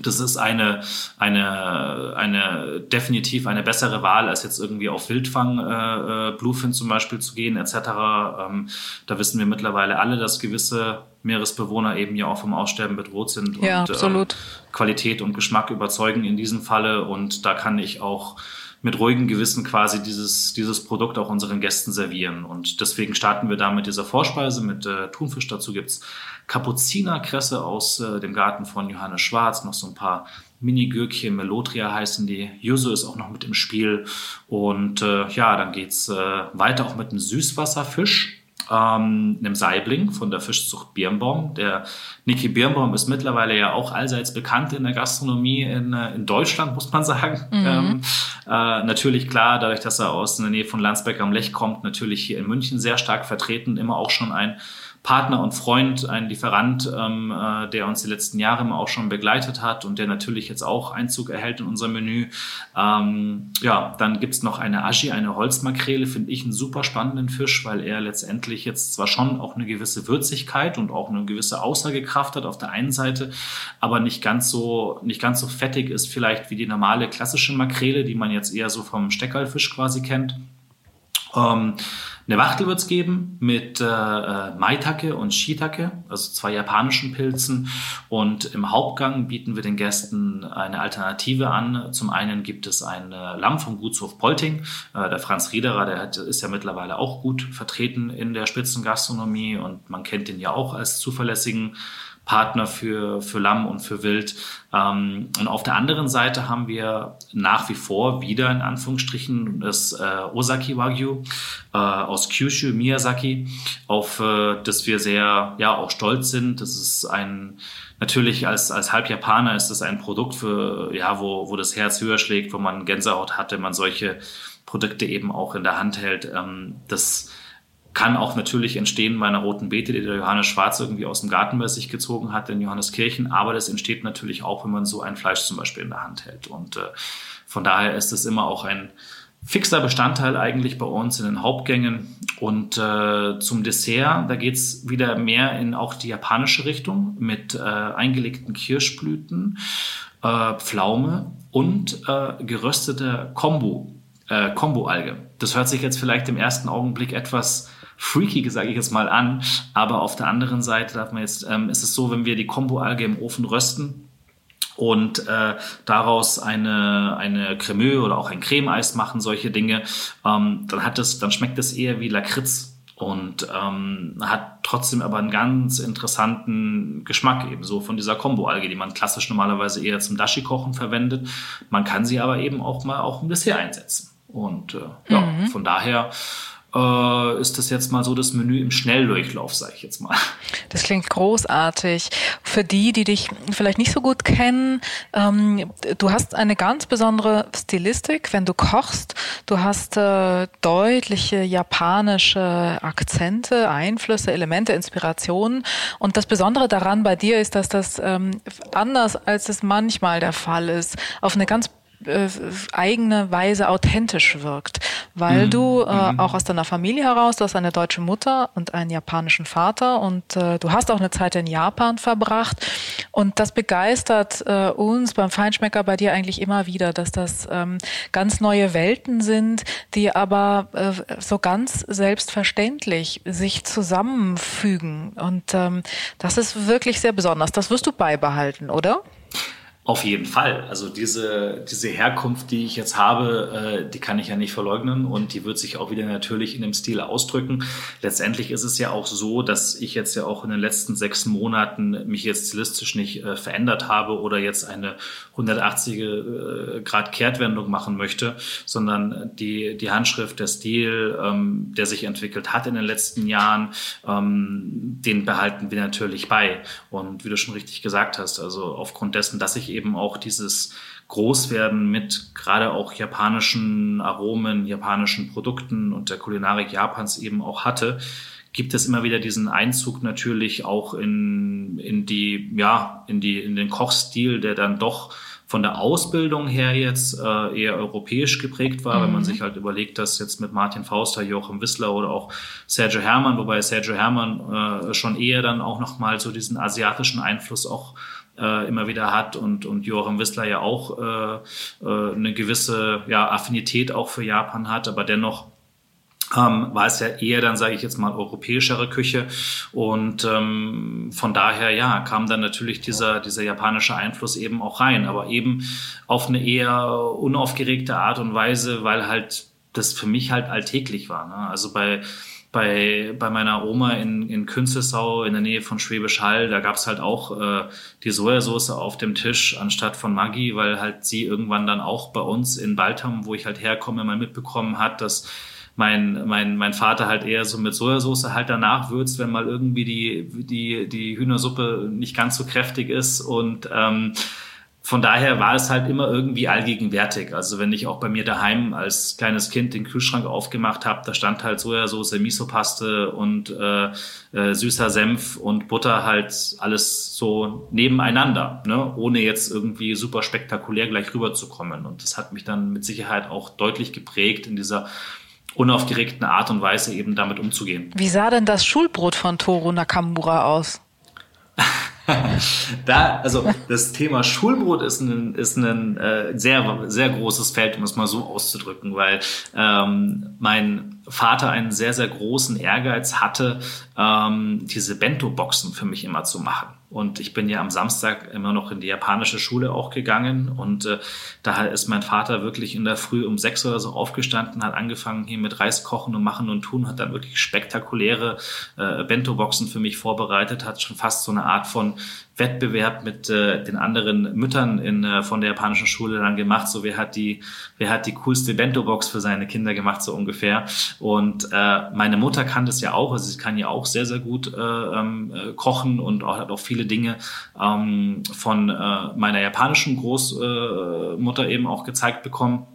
das ist eine, eine, eine definitiv eine bessere Wahl, als jetzt irgendwie auf Wildfang, äh, äh, Bluefin zum Beispiel zu gehen, etc. Ähm, da wissen wir mittlerweile alle, dass gewisse Meeresbewohner eben ja auch vom Aussterben bedroht sind ja, und absolut. Äh, Qualität und Geschmack überzeugen in diesem Falle. Und da kann ich auch mit ruhigem Gewissen quasi dieses, dieses Produkt auch unseren Gästen servieren. Und deswegen starten wir da mit dieser Vorspeise mit äh, Thunfisch. Dazu gibt's Kapuzinerkresse aus äh, dem Garten von Johannes Schwarz, noch so ein paar Mini-Gürkchen, Melotria heißen die. Yuzu ist auch noch mit im Spiel. Und äh, ja, dann geht's äh, weiter auch mit einem Süßwasserfisch ähm, einem Saibling von der Fischzucht Birnbaum. Der Niki Birnbaum ist mittlerweile ja auch allseits bekannt in der Gastronomie in, äh, in Deutschland, muss man sagen. Mhm. Ähm, äh, natürlich klar, dadurch, dass er aus der Nähe von Landsberg am Lech kommt, natürlich hier in München sehr stark vertreten, immer auch schon ein Partner und Freund, ein Lieferant, ähm, äh, der uns die letzten Jahre immer auch schon begleitet hat und der natürlich jetzt auch Einzug erhält in unser Menü. Ähm, ja, dann gibt's noch eine Ashi, eine Holzmakrele, finde ich einen super spannenden Fisch, weil er letztendlich jetzt zwar schon auch eine gewisse Würzigkeit und auch eine gewisse Aussagekraft hat auf der einen Seite, aber nicht ganz so, nicht ganz so fettig ist vielleicht wie die normale klassische Makrele, die man jetzt eher so vom Steckerlfisch quasi kennt. Ähm, eine Wachtel wird es geben mit äh, äh, Maitake und Shiitake, also zwei japanischen Pilzen. Und im Hauptgang bieten wir den Gästen eine Alternative an. Zum einen gibt es ein äh, Lamm vom Gutshof Polting. Äh, der Franz Riederer, der hat, ist ja mittlerweile auch gut vertreten in der Spitzengastronomie und man kennt ihn ja auch als zuverlässigen Partner für, für Lamm und für Wild. Ähm, und auf der anderen Seite haben wir nach wie vor wieder in Anführungsstrichen das äh, Osaki Wagyu äh, aus Kyushu, Miyazaki, auf äh, das wir sehr ja auch stolz sind. Das ist ein natürlich als als Halbjapaner ist das ein Produkt für ja wo wo das Herz höher schlägt, wo man Gänsehaut hat, wenn man solche Produkte eben auch in der Hand hält. Ähm, das kann auch natürlich entstehen bei einer roten Beete, die der Johannes Schwarz irgendwie aus dem Garten bei sich gezogen hat in Johanneskirchen. Aber das entsteht natürlich auch, wenn man so ein Fleisch zum Beispiel in der Hand hält. Und äh, von daher ist es immer auch ein fixer Bestandteil eigentlich bei uns in den Hauptgängen. Und äh, zum Dessert, da geht's wieder mehr in auch die japanische Richtung mit äh, eingelegten Kirschblüten, äh, Pflaume und äh, geröstete Kombu, äh, Kombu-Alge. Das hört sich jetzt vielleicht im ersten Augenblick etwas freaky, sage ich jetzt mal an. Aber auf der anderen Seite darf man jetzt, ähm, ist es so, wenn wir die Kombo-Alge im Ofen rösten, und äh, daraus eine eine Cremeux oder auch ein Cremeeis machen solche Dinge ähm, dann hat es dann schmeckt es eher wie Lakritz und ähm, hat trotzdem aber einen ganz interessanten Geschmack ebenso von dieser Kombo-Alge, die man klassisch normalerweise eher zum Dashi-Kochen verwendet. Man kann sie aber eben auch mal auch im Dessert einsetzen. Und äh, ja, mhm. von daher äh, ist das jetzt mal so das Menü im Schnelldurchlauf, sage ich jetzt mal. Das klingt großartig. Für die, die dich vielleicht nicht so gut kennen, ähm, du hast eine ganz besondere Stilistik, wenn du kochst. Du hast äh, deutliche japanische Akzente, Einflüsse, Elemente, Inspirationen. Und das Besondere daran bei dir ist, dass das ähm, anders als es manchmal der Fall ist, auf eine ganz äh, eigene Weise authentisch wirkt, weil mhm. du äh, mhm. auch aus deiner Familie heraus, du hast eine deutsche Mutter und einen japanischen Vater und äh, du hast auch eine Zeit in Japan verbracht und das begeistert äh, uns beim Feinschmecker bei dir eigentlich immer wieder, dass das ähm, ganz neue Welten sind, die aber äh, so ganz selbstverständlich sich zusammenfügen und ähm, das ist wirklich sehr besonders. Das wirst du beibehalten, oder? Auf jeden Fall. Also diese, diese Herkunft, die ich jetzt habe, äh, die kann ich ja nicht verleugnen und die wird sich auch wieder natürlich in dem Stil ausdrücken. Letztendlich ist es ja auch so, dass ich jetzt ja auch in den letzten sechs Monaten mich jetzt stilistisch nicht äh, verändert habe oder jetzt eine 180 äh, Grad Kehrtwendung machen möchte, sondern die, die Handschrift, der Stil, ähm, der sich entwickelt hat in den letzten Jahren, ähm, den behalten wir natürlich bei. Und wie du schon richtig gesagt hast, also aufgrund dessen, dass ich eben auch dieses Großwerden mit gerade auch japanischen Aromen, japanischen Produkten und der Kulinarik Japans eben auch hatte, gibt es immer wieder diesen Einzug natürlich auch in, in die, ja, in die, in den Kochstil, der dann doch von der Ausbildung her jetzt äh, eher europäisch geprägt war, mhm. wenn man mhm. sich halt überlegt, dass jetzt mit Martin Fauster, Joachim Wissler oder auch Sergio Hermann, wobei Sergio Hermann äh, schon eher dann auch nochmal so diesen asiatischen Einfluss auch äh, immer wieder hat und, und Joachim Wissler ja auch äh, äh, eine gewisse ja, Affinität auch für Japan hat, aber dennoch ähm, war es ja eher dann, sage ich jetzt mal, europäischere Küche. Und ähm, von daher, ja, kam dann natürlich dieser, dieser japanische Einfluss eben auch rein, aber eben auf eine eher unaufgeregte Art und Weise, weil halt das für mich halt alltäglich war. Ne? Also bei bei, bei meiner Oma in, in Künzelsau in der Nähe von Schwäbisch Hall, da gab's halt auch äh, die Sojasauce auf dem Tisch anstatt von Maggi, weil halt sie irgendwann dann auch bei uns in Baltham, wo ich halt herkomme, mal mitbekommen hat, dass mein, mein, mein Vater halt eher so mit Sojasauce halt danach würzt, wenn mal irgendwie die, die, die Hühnersuppe nicht ganz so kräftig ist. Und ähm, von daher war es halt immer irgendwie allgegenwärtig. Also wenn ich auch bei mir daheim als kleines Kind den Kühlschrank aufgemacht habe, da stand halt Sojasauce, Misopaste und äh, äh, süßer Senf und Butter halt alles so nebeneinander, ne? ohne jetzt irgendwie super spektakulär gleich rüberzukommen. Und das hat mich dann mit Sicherheit auch deutlich geprägt in dieser unaufgeregten Art und Weise eben damit umzugehen. Wie sah denn das Schulbrot von Toru Nakamura aus? [laughs] [laughs] da, also das Thema Schulbrot ist ein, ist ein äh, sehr, sehr großes Feld, um es mal so auszudrücken, weil ähm, mein Vater einen sehr, sehr großen Ehrgeiz hatte, ähm, diese Bento-Boxen für mich immer zu machen. Und ich bin ja am Samstag immer noch in die japanische Schule auch gegangen. Und äh, da ist mein Vater wirklich in der Früh um sechs oder so aufgestanden, hat angefangen hier mit Reis kochen und machen und tun, hat dann wirklich spektakuläre äh, Bento-Boxen für mich vorbereitet, hat schon fast so eine Art von Wettbewerb mit äh, den anderen Müttern in, äh, von der japanischen Schule dann gemacht. So wer hat die, wer hat die coolste Bento-Box für seine Kinder gemacht, so ungefähr. Und äh, meine Mutter kann das ja auch, also sie kann ja auch sehr, sehr gut äh, ähm, äh, kochen und auch, hat auch viele Dinge ähm, von äh, meiner japanischen Großmutter äh, eben auch gezeigt bekommen.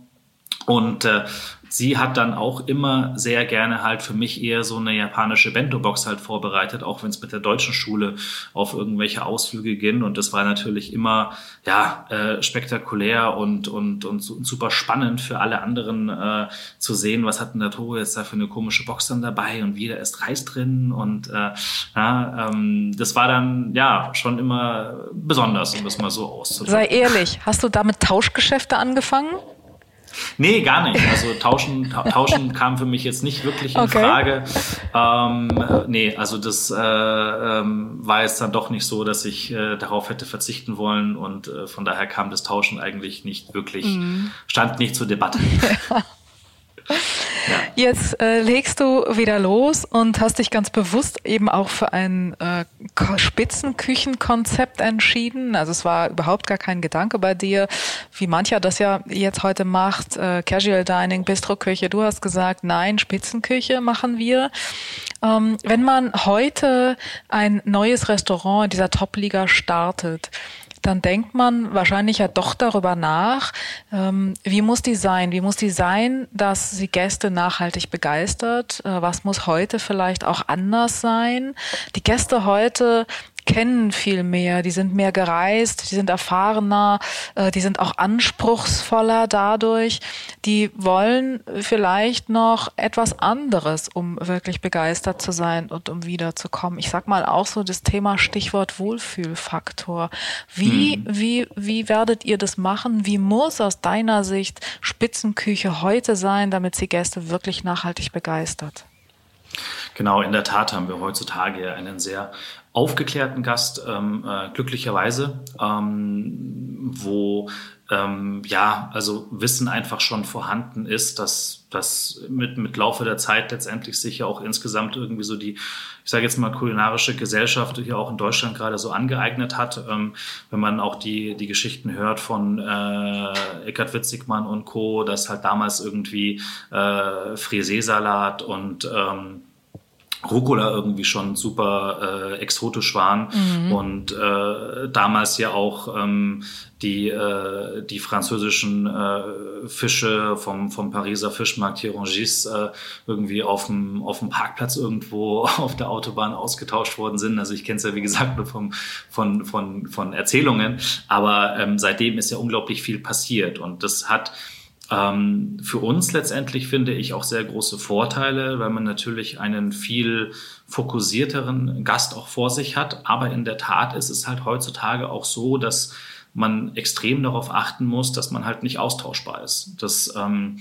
Und äh, sie hat dann auch immer sehr gerne halt für mich eher so eine japanische Bento-Box halt vorbereitet, auch wenn es mit der deutschen Schule auf irgendwelche Ausflüge ging. Und das war natürlich immer ja äh, spektakulär und, und, und, super spannend für alle anderen äh, zu sehen, was hat denn der Toro jetzt da für eine komische Box dann dabei und wie da ist Reis drin. Und äh, ja, ähm, das war dann ja schon immer besonders, um das mal so auszudrücken. Sei ehrlich, hast du damit Tauschgeschäfte angefangen? Nee, gar nicht. Also tauschen, tauschen kam für mich jetzt nicht wirklich in okay. Frage. Ähm, nee, also das äh, ähm, war jetzt dann doch nicht so, dass ich äh, darauf hätte verzichten wollen und äh, von daher kam das Tauschen eigentlich nicht wirklich, mhm. stand nicht zur Debatte. Ja. [laughs] Jetzt äh, legst du wieder los und hast dich ganz bewusst eben auch für ein äh, Spitzenküchenkonzept entschieden. Also es war überhaupt gar kein Gedanke bei dir, wie mancher das ja jetzt heute macht, äh, Casual Dining, Bistro-Küche. Du hast gesagt, nein, Spitzenküche machen wir. Ähm, wenn man heute ein neues Restaurant in dieser Top-Liga startet, dann denkt man wahrscheinlich ja doch darüber nach, ähm, wie muss die sein? Wie muss die sein, dass sie Gäste nachhaltig begeistert? Äh, was muss heute vielleicht auch anders sein? Die Gäste heute kennen viel mehr, die sind mehr gereist, die sind erfahrener, äh, die sind auch anspruchsvoller dadurch. Die wollen vielleicht noch etwas anderes, um wirklich begeistert zu sein und um wiederzukommen. Ich sag mal auch so das Thema Stichwort Wohlfühlfaktor. Wie, mhm. wie, wie werdet ihr das machen? Wie muss aus deiner Sicht Spitzenküche heute sein, damit sie Gäste wirklich nachhaltig begeistert? Genau, in der Tat haben wir heutzutage einen sehr aufgeklärten Gast, ähm, äh, glücklicherweise, ähm, wo ähm, ja, also Wissen einfach schon vorhanden ist, dass das mit, mit Laufe der Zeit letztendlich sich ja auch insgesamt irgendwie so die, ich sage jetzt mal, kulinarische Gesellschaft hier auch in Deutschland gerade so angeeignet hat. Ähm, wenn man auch die, die Geschichten hört von äh, Eckhard Witzigmann und Co., dass halt damals irgendwie äh, Frisee-Salat und ähm, Rucola irgendwie schon super äh, exotisch waren mhm. und äh, damals ja auch ähm, die äh, die französischen äh, Fische vom vom Pariser Fischmarkt hier Rangis äh, irgendwie auf dem auf dem Parkplatz irgendwo [laughs] auf der Autobahn ausgetauscht worden sind. Also ich kenne es ja wie gesagt nur vom von von von Erzählungen, aber ähm, seitdem ist ja unglaublich viel passiert und das hat ähm, für uns letztendlich finde ich auch sehr große Vorteile, weil man natürlich einen viel fokussierteren Gast auch vor sich hat. Aber in der Tat ist es halt heutzutage auch so, dass man extrem darauf achten muss, dass man halt nicht austauschbar ist. Das ähm,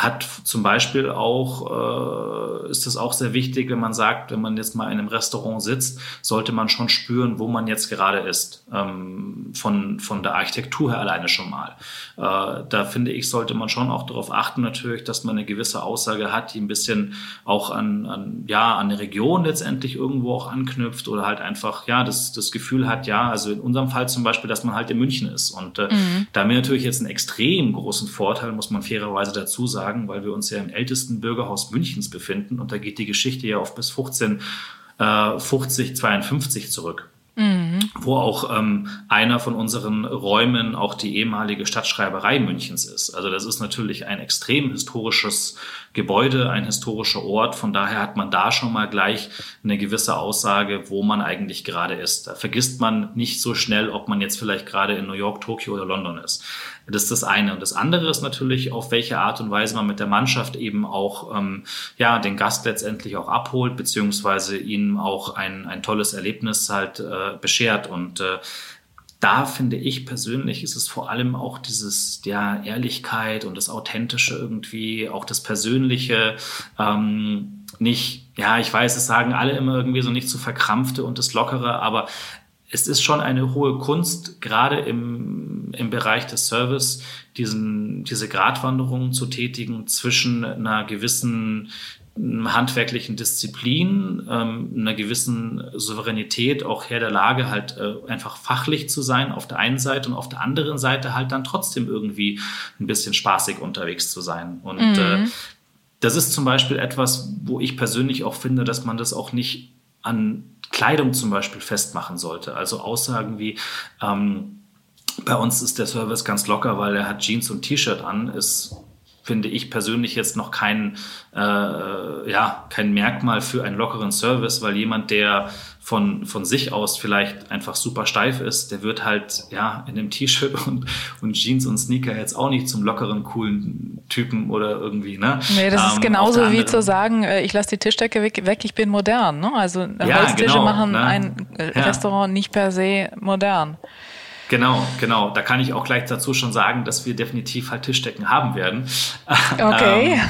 hat zum Beispiel auch, äh, ist es auch sehr wichtig, wenn man sagt, wenn man jetzt mal in einem Restaurant sitzt, sollte man schon spüren, wo man jetzt gerade ist, ähm, von, von der Architektur her alleine schon mal. Äh, da finde ich, sollte man schon auch darauf achten, natürlich, dass man eine gewisse Aussage hat, die ein bisschen auch an, an ja, an eine Region letztendlich irgendwo auch anknüpft oder halt einfach, ja, das, das Gefühl hat, ja, also in unserem Fall zum Beispiel, dass man halt in München ist. Und äh, mhm. da haben wir natürlich jetzt einen extrem großen Vorteil, muss man fairerweise dazu sagen, sagen, weil wir uns ja im ältesten Bürgerhaus Münchens befinden und da geht die Geschichte ja auf bis 1550, 52 äh, zurück. Mhm. Wo auch ähm, einer von unseren Räumen auch die ehemalige Stadtschreiberei Münchens ist. Also das ist natürlich ein extrem historisches Gebäude, ein historischer Ort. Von daher hat man da schon mal gleich eine gewisse Aussage, wo man eigentlich gerade ist. Da vergisst man nicht so schnell, ob man jetzt vielleicht gerade in New York, Tokio oder London ist. Das ist das eine. Und das andere ist natürlich, auf welche Art und Weise man mit der Mannschaft eben auch ähm, ja, den Gast letztendlich auch abholt, beziehungsweise ihm auch ein, ein tolles Erlebnis halt äh, beschert und äh, da finde ich persönlich ist es vor allem auch dieses ja Ehrlichkeit und das authentische irgendwie auch das Persönliche ähm, nicht ja ich weiß es sagen alle immer irgendwie so nicht zu verkrampfte und das lockere aber es ist schon eine hohe Kunst, gerade im, im Bereich des Service, diesen, diese Gratwanderung zu tätigen zwischen einer gewissen handwerklichen Disziplin, ähm, einer gewissen Souveränität, auch her der Lage, halt äh, einfach fachlich zu sein auf der einen Seite und auf der anderen Seite halt dann trotzdem irgendwie ein bisschen spaßig unterwegs zu sein. Und mhm. äh, das ist zum Beispiel etwas, wo ich persönlich auch finde, dass man das auch nicht an Kleidung zum Beispiel festmachen sollte. Also Aussagen wie, ähm, bei uns ist der Service ganz locker, weil er hat Jeans und T-Shirt an, ist finde ich persönlich jetzt noch kein, äh, ja, kein Merkmal für einen lockeren Service, weil jemand, der von, von sich aus vielleicht einfach super steif ist, der wird halt ja in dem T-Shirt [laughs] und, und Jeans und Sneaker jetzt auch nicht zum lockeren, coolen Typen oder irgendwie, ne? Nee, das ähm, ist genauso wie zu sagen, äh, ich lasse die Tischdecke weg, weg, ich bin modern. Ne? Also ja, Holztische genau, machen ne? ein ja. Restaurant nicht per se modern. Genau, genau. Da kann ich auch gleich dazu schon sagen, dass wir definitiv halt Tischdecken haben werden. Okay. Ähm,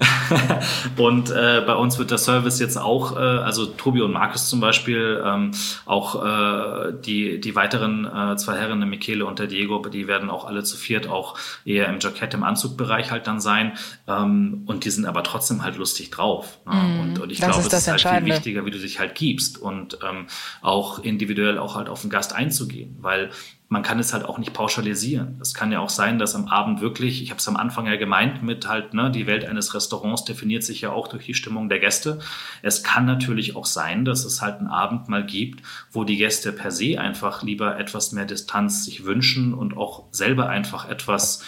[laughs] und äh, bei uns wird der Service jetzt auch, äh, also Tobi und Markus zum Beispiel, ähm, auch äh, die, die weiteren äh, zwei Herren, der Michele und der Diego, die werden auch alle zu viert auch eher im Jackett, im Anzugbereich halt dann sein. Ähm, und die sind aber trotzdem halt lustig drauf. Ne? Mm, und, und ich glaube, es ist halt viel wichtiger, wie du dich halt gibst und ähm, auch individuell auch halt auf den Gast einzugehen, weil man kann es halt auch nicht pauschalisieren. Es kann ja auch sein, dass am Abend wirklich, ich habe es am Anfang ja gemeint mit halt, ne, die Welt eines Restaurants definiert sich ja auch durch die Stimmung der Gäste. Es kann natürlich auch sein, dass es halt einen Abend mal gibt, wo die Gäste per se einfach lieber etwas mehr Distanz sich wünschen und auch selber einfach etwas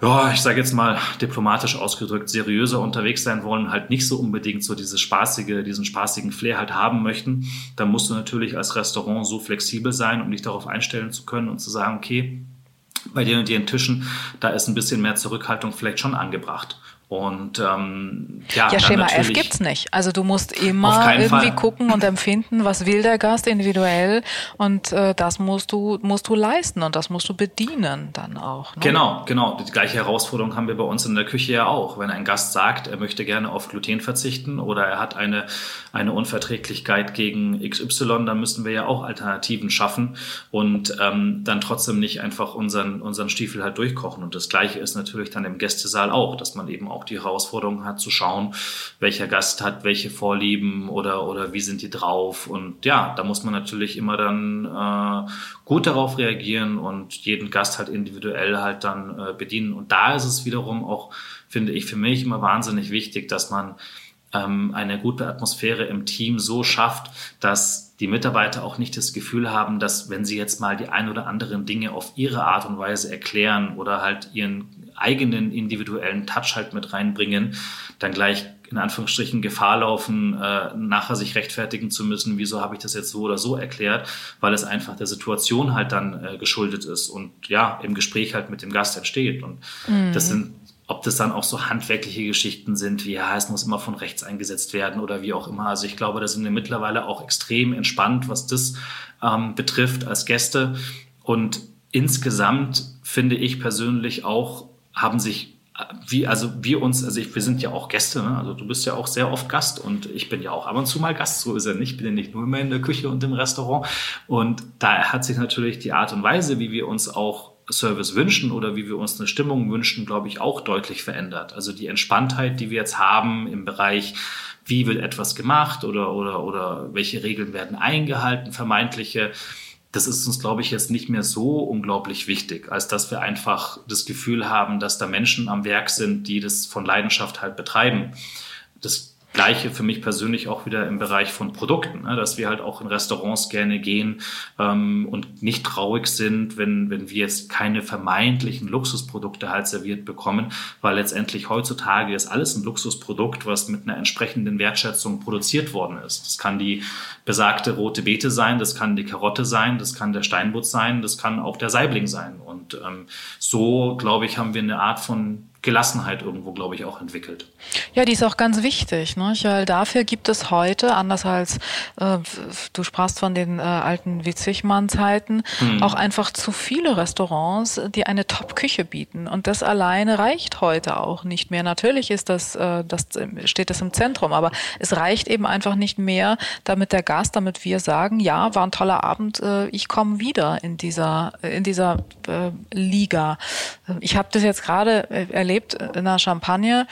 ja, ich sage jetzt mal diplomatisch ausgedrückt, seriöser unterwegs sein wollen, halt nicht so unbedingt so dieses spaßige, diesen spaßigen Flair halt haben möchten, dann musst du natürlich als Restaurant so flexibel sein, um dich darauf einstellen zu können und zu sagen, okay, bei den und den Tischen, da ist ein bisschen mehr Zurückhaltung vielleicht schon angebracht. Und ähm, ja, ja Schema F gibt's nicht. Also du musst immer irgendwie Fall. gucken und empfinden, was will der Gast individuell und äh, das musst du musst du leisten und das musst du bedienen dann auch. Ne? Genau, genau. Die gleiche Herausforderung haben wir bei uns in der Küche ja auch. Wenn ein Gast sagt, er möchte gerne auf Gluten verzichten oder er hat eine eine Unverträglichkeit gegen XY, dann müssen wir ja auch Alternativen schaffen und ähm, dann trotzdem nicht einfach unseren unseren Stiefel halt durchkochen. Und das Gleiche ist natürlich dann im Gästesaal auch, dass man eben auch auch die Herausforderung hat, zu schauen, welcher Gast hat welche Vorlieben oder, oder wie sind die drauf. Und ja, da muss man natürlich immer dann äh, gut darauf reagieren und jeden Gast halt individuell halt dann äh, bedienen. Und da ist es wiederum auch, finde ich, für mich immer wahnsinnig wichtig, dass man ähm, eine gute Atmosphäre im Team so schafft, dass die Mitarbeiter auch nicht das Gefühl haben, dass wenn sie jetzt mal die ein oder anderen Dinge auf ihre Art und Weise erklären oder halt ihren eigenen individuellen Touch halt mit reinbringen, dann gleich in Anführungsstrichen Gefahr laufen, äh, nachher sich rechtfertigen zu müssen, wieso habe ich das jetzt so oder so erklärt, weil es einfach der Situation halt dann äh, geschuldet ist und ja, im Gespräch halt mit dem Gast entsteht. Und mhm. das sind, ob das dann auch so handwerkliche Geschichten sind, wie ja, es muss immer von rechts eingesetzt werden oder wie auch immer. Also ich glaube, da sind wir mittlerweile auch extrem entspannt, was das ähm, betrifft als Gäste. Und insgesamt finde ich persönlich auch haben sich wie, also wir uns, also ich, wir sind ja auch Gäste, ne? also du bist ja auch sehr oft Gast und ich bin ja auch ab und zu mal Gast, so ist er nicht, ich bin ja nicht nur immer in der Küche und im Restaurant und da hat sich natürlich die Art und Weise, wie wir uns auch Service wünschen oder wie wir uns eine Stimmung wünschen, glaube ich, auch deutlich verändert. Also die Entspanntheit, die wir jetzt haben im Bereich, wie wird etwas gemacht oder, oder, oder welche Regeln werden eingehalten, vermeintliche, das ist uns, glaube ich, jetzt nicht mehr so unglaublich wichtig, als dass wir einfach das Gefühl haben, dass da Menschen am Werk sind, die das von Leidenschaft halt betreiben. Das Gleiche für mich persönlich auch wieder im Bereich von Produkten, ne, dass wir halt auch in Restaurants gerne gehen ähm, und nicht traurig sind, wenn, wenn wir jetzt keine vermeintlichen Luxusprodukte halt serviert bekommen, weil letztendlich heutzutage ist alles ein Luxusprodukt, was mit einer entsprechenden Wertschätzung produziert worden ist. Das kann die besagte rote Beete sein, das kann die Karotte sein, das kann der Steinbutt sein, das kann auch der Saibling sein. Und ähm, so, glaube ich, haben wir eine Art von Gelassenheit irgendwo, glaube ich, auch entwickelt. Ja, die ist auch ganz wichtig, ne? weil dafür gibt es heute, anders als äh, du sprachst von den äh, alten Witzigmann-Zeiten, hm. auch einfach zu viele Restaurants, die eine Top-Küche bieten. Und das alleine reicht heute auch nicht mehr. Natürlich ist das, äh, das steht das im Zentrum, aber es reicht eben einfach nicht mehr, damit der Gast, damit wir sagen, ja, war ein toller Abend, äh, ich komme wieder in dieser, in dieser äh, Liga. Ich habe das jetzt gerade äh, erlebt in der Champagne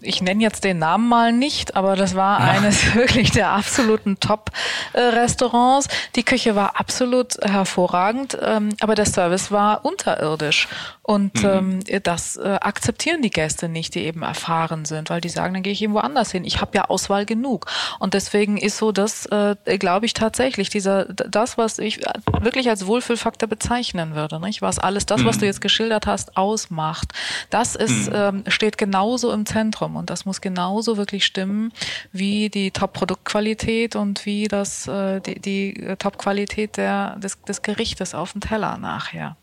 ich nenne jetzt den Namen mal nicht, aber das war ja. eines [laughs] wirklich der absoluten Top-Restaurants. Die Küche war absolut hervorragend, ähm, aber der Service war unterirdisch. Und mhm. ähm, das äh, akzeptieren die Gäste nicht, die eben erfahren sind, weil die sagen, dann gehe ich irgendwo anders hin. Ich habe ja Auswahl genug. Und deswegen ist so das, äh, glaube ich tatsächlich, dieser das, was ich wirklich als Wohlfühlfaktor bezeichnen würde, nicht? was alles das, mhm. was du jetzt geschildert hast, ausmacht. Das ist mhm. ähm, steht genauso im Zentrum und das muss genauso wirklich stimmen wie die Top-Produktqualität und wie das äh, die, die Top-Qualität der des, des Gerichtes auf dem Teller nachher.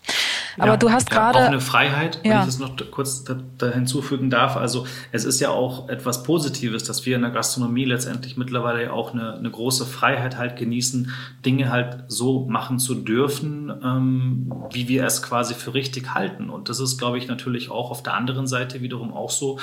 Aber ja, du hast ja, gerade auch eine Freiheit, wenn ja. ich das noch kurz da, da, hinzufügen darf. Also es ist ja auch etwas Positives, dass wir in der Gastronomie letztendlich mittlerweile auch eine, eine große Freiheit halt genießen, Dinge halt so machen zu dürfen, ähm, wie wir es quasi für richtig halten. Und das ist, glaube ich, natürlich auch auf der anderen Seite wiederum auch so,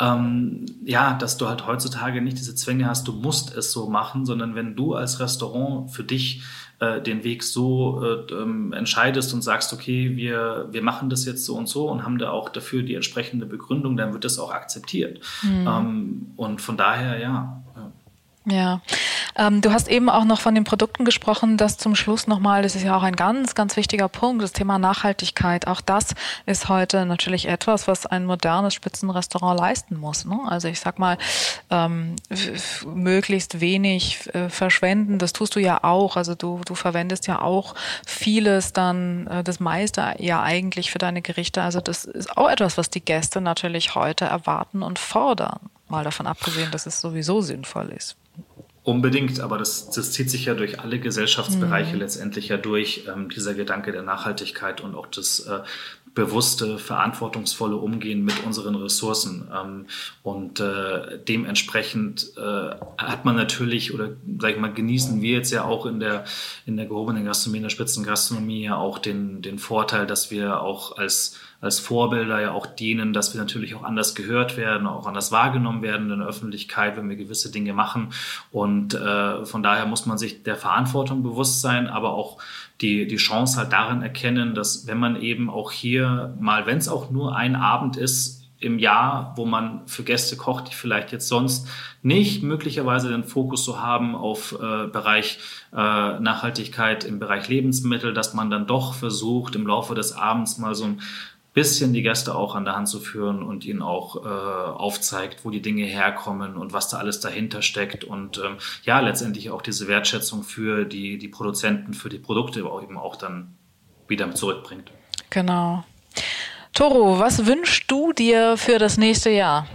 ähm, ja, dass du halt heutzutage nicht diese Zwänge hast, du musst es so machen, sondern wenn du als Restaurant für dich äh, den Weg so äh, ähm, entscheidest und sagst, okay, wir, wir machen das jetzt so und so und haben da auch dafür die entsprechende Begründung, dann wird das auch akzeptiert. Mhm. Ähm, und von daher, ja. Ja, ähm, du hast eben auch noch von den Produkten gesprochen, das zum Schluss nochmal, das ist ja auch ein ganz, ganz wichtiger Punkt, das Thema Nachhaltigkeit. Auch das ist heute natürlich etwas, was ein modernes Spitzenrestaurant leisten muss. Ne? Also ich sag mal, ähm, möglichst wenig äh, verschwenden, das tust du ja auch. Also du, du verwendest ja auch vieles dann, äh, das meiste ja eigentlich für deine Gerichte. Also das ist auch etwas, was die Gäste natürlich heute erwarten und fordern. Mal davon abgesehen, dass es sowieso sinnvoll ist. Unbedingt, aber das, das zieht sich ja durch alle Gesellschaftsbereiche mhm. letztendlich ja durch, ähm, dieser Gedanke der Nachhaltigkeit und auch das äh, bewusste, verantwortungsvolle Umgehen mit unseren Ressourcen. Ähm, und äh, dementsprechend äh, hat man natürlich, oder sag ich mal, genießen wir jetzt ja auch in der, in der gehobenen Gastronomie, in der Spitzengastronomie ja auch den, den Vorteil, dass wir auch als als Vorbilder ja auch dienen, dass wir natürlich auch anders gehört werden, auch anders wahrgenommen werden in der Öffentlichkeit, wenn wir gewisse Dinge machen. Und äh, von daher muss man sich der Verantwortung bewusst sein, aber auch die, die Chance halt darin erkennen, dass wenn man eben auch hier mal, wenn es auch nur ein Abend ist, im Jahr, wo man für Gäste kocht, die vielleicht jetzt sonst nicht möglicherweise den Fokus so haben auf äh, Bereich äh, Nachhaltigkeit im Bereich Lebensmittel, dass man dann doch versucht, im Laufe des Abends mal so ein bisschen die Gäste auch an der Hand zu führen und ihnen auch äh, aufzeigt, wo die Dinge herkommen und was da alles dahinter steckt und ähm, ja, letztendlich auch diese Wertschätzung für die, die Produzenten, für die Produkte eben auch dann wieder zurückbringt. Genau. Toro, was wünschst du dir für das nächste Jahr?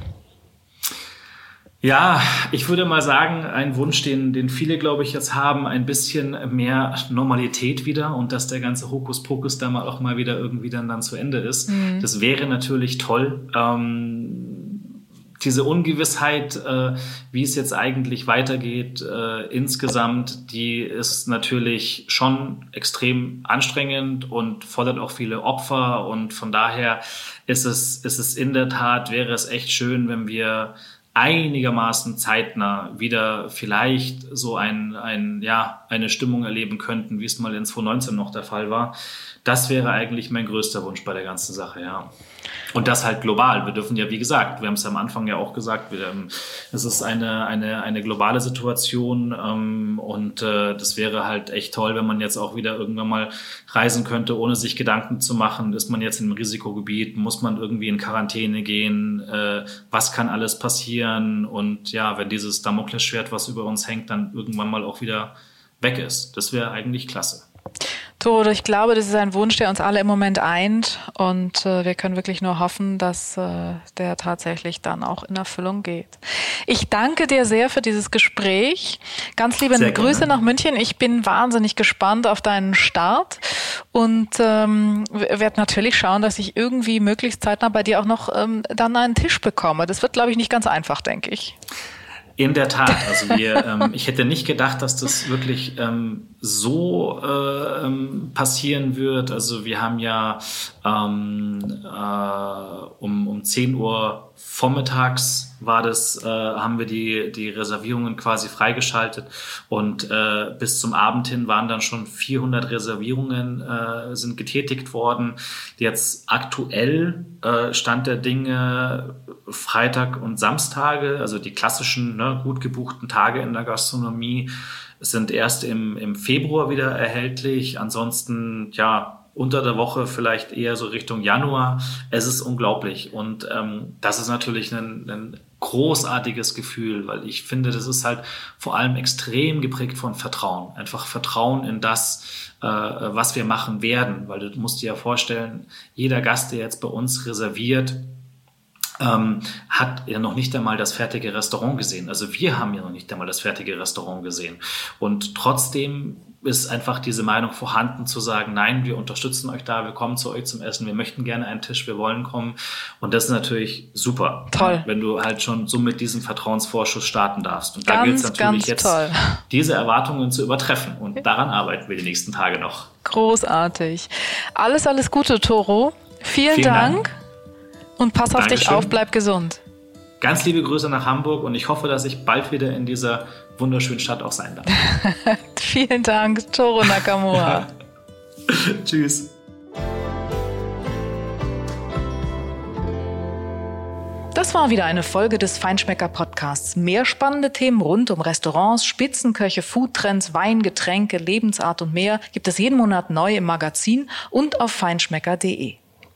Ja, ich würde mal sagen, ein Wunsch, den, den viele, glaube ich, jetzt haben, ein bisschen mehr Normalität wieder und dass der ganze Hokuspokus da mal auch mal wieder irgendwie dann, dann zu Ende ist. Mhm. Das wäre natürlich toll. Ähm, diese Ungewissheit, äh, wie es jetzt eigentlich weitergeht, äh, insgesamt, die ist natürlich schon extrem anstrengend und fordert auch viele Opfer. Und von daher ist es, ist es in der Tat, wäre es echt schön, wenn wir einigermaßen zeitnah wieder vielleicht so ein, ein, ja, eine Stimmung erleben könnten, wie es mal in 2019 noch der Fall war. Das wäre eigentlich mein größter Wunsch bei der ganzen Sache, ja. Und das halt global. Wir dürfen ja, wie gesagt, wir haben es am Anfang ja auch gesagt, wir, ähm, es ist eine, eine, eine globale Situation ähm, und äh, das wäre halt echt toll, wenn man jetzt auch wieder irgendwann mal reisen könnte, ohne sich Gedanken zu machen, ist man jetzt im Risikogebiet, muss man irgendwie in Quarantäne gehen, äh, was kann alles passieren und ja, wenn dieses Damoklesschwert, was über uns hängt, dann irgendwann mal auch wieder weg ist. Das wäre eigentlich klasse. Tod, ich glaube, das ist ein Wunsch, der uns alle im Moment eint und äh, wir können wirklich nur hoffen, dass äh, der tatsächlich dann auch in Erfüllung geht. Ich danke dir sehr für dieses Gespräch. Ganz liebe sehr Grüße gerne. nach München. Ich bin wahnsinnig gespannt auf deinen Start und ähm, werde natürlich schauen, dass ich irgendwie möglichst zeitnah bei dir auch noch ähm, dann einen Tisch bekomme. Das wird, glaube ich, nicht ganz einfach, denke ich. In der Tat. Also wir, [laughs] ähm, ich hätte nicht gedacht, dass das wirklich ähm, so äh, ähm, passieren wird. Also wir haben ja ähm, äh, um, um 10 Uhr vormittags war das, äh, haben wir die, die Reservierungen quasi freigeschaltet und äh, bis zum Abend hin waren dann schon 400 Reservierungen äh, sind getätigt worden. Jetzt aktuell äh, Stand der Dinge Freitag und Samstage, also die klassischen ne, gut gebuchten Tage in der Gastronomie sind erst im, im Februar wieder erhältlich. Ansonsten, ja, unter der Woche vielleicht eher so Richtung Januar. Es ist unglaublich und ähm, das ist natürlich ein, ein großartiges Gefühl, weil ich finde, das ist halt vor allem extrem geprägt von Vertrauen. Einfach Vertrauen in das, äh, was wir machen werden, weil du musst dir ja vorstellen, jeder Gast, der jetzt bei uns reserviert, ähm, hat ja noch nicht einmal das fertige Restaurant gesehen. Also wir haben ja noch nicht einmal das fertige Restaurant gesehen. Und trotzdem ist einfach diese Meinung vorhanden zu sagen, nein, wir unterstützen euch da, wir kommen zu euch zum Essen, wir möchten gerne einen Tisch, wir wollen kommen. Und das ist natürlich super. Toll. Wenn du halt schon so mit diesem Vertrauensvorschuss starten darfst. Und ganz, da gilt es natürlich jetzt, toll. diese Erwartungen zu übertreffen. Und daran arbeiten wir die nächsten Tage noch. Großartig. Alles, alles Gute, Toro. Vielen, Vielen Dank. Dank. Und pass auf Dankeschön. dich auf, bleib gesund. Ganz liebe Grüße nach Hamburg und ich hoffe, dass ich bald wieder in dieser wunderschönen Stadt auch sein darf. [laughs] Vielen Dank, Toro Nakamura. [laughs] Tschüss. Das war wieder eine Folge des Feinschmecker Podcasts. Mehr spannende Themen rund um Restaurants, Spitzenköche, Foodtrends, Wein, Getränke, Lebensart und mehr gibt es jeden Monat neu im Magazin und auf feinschmecker.de.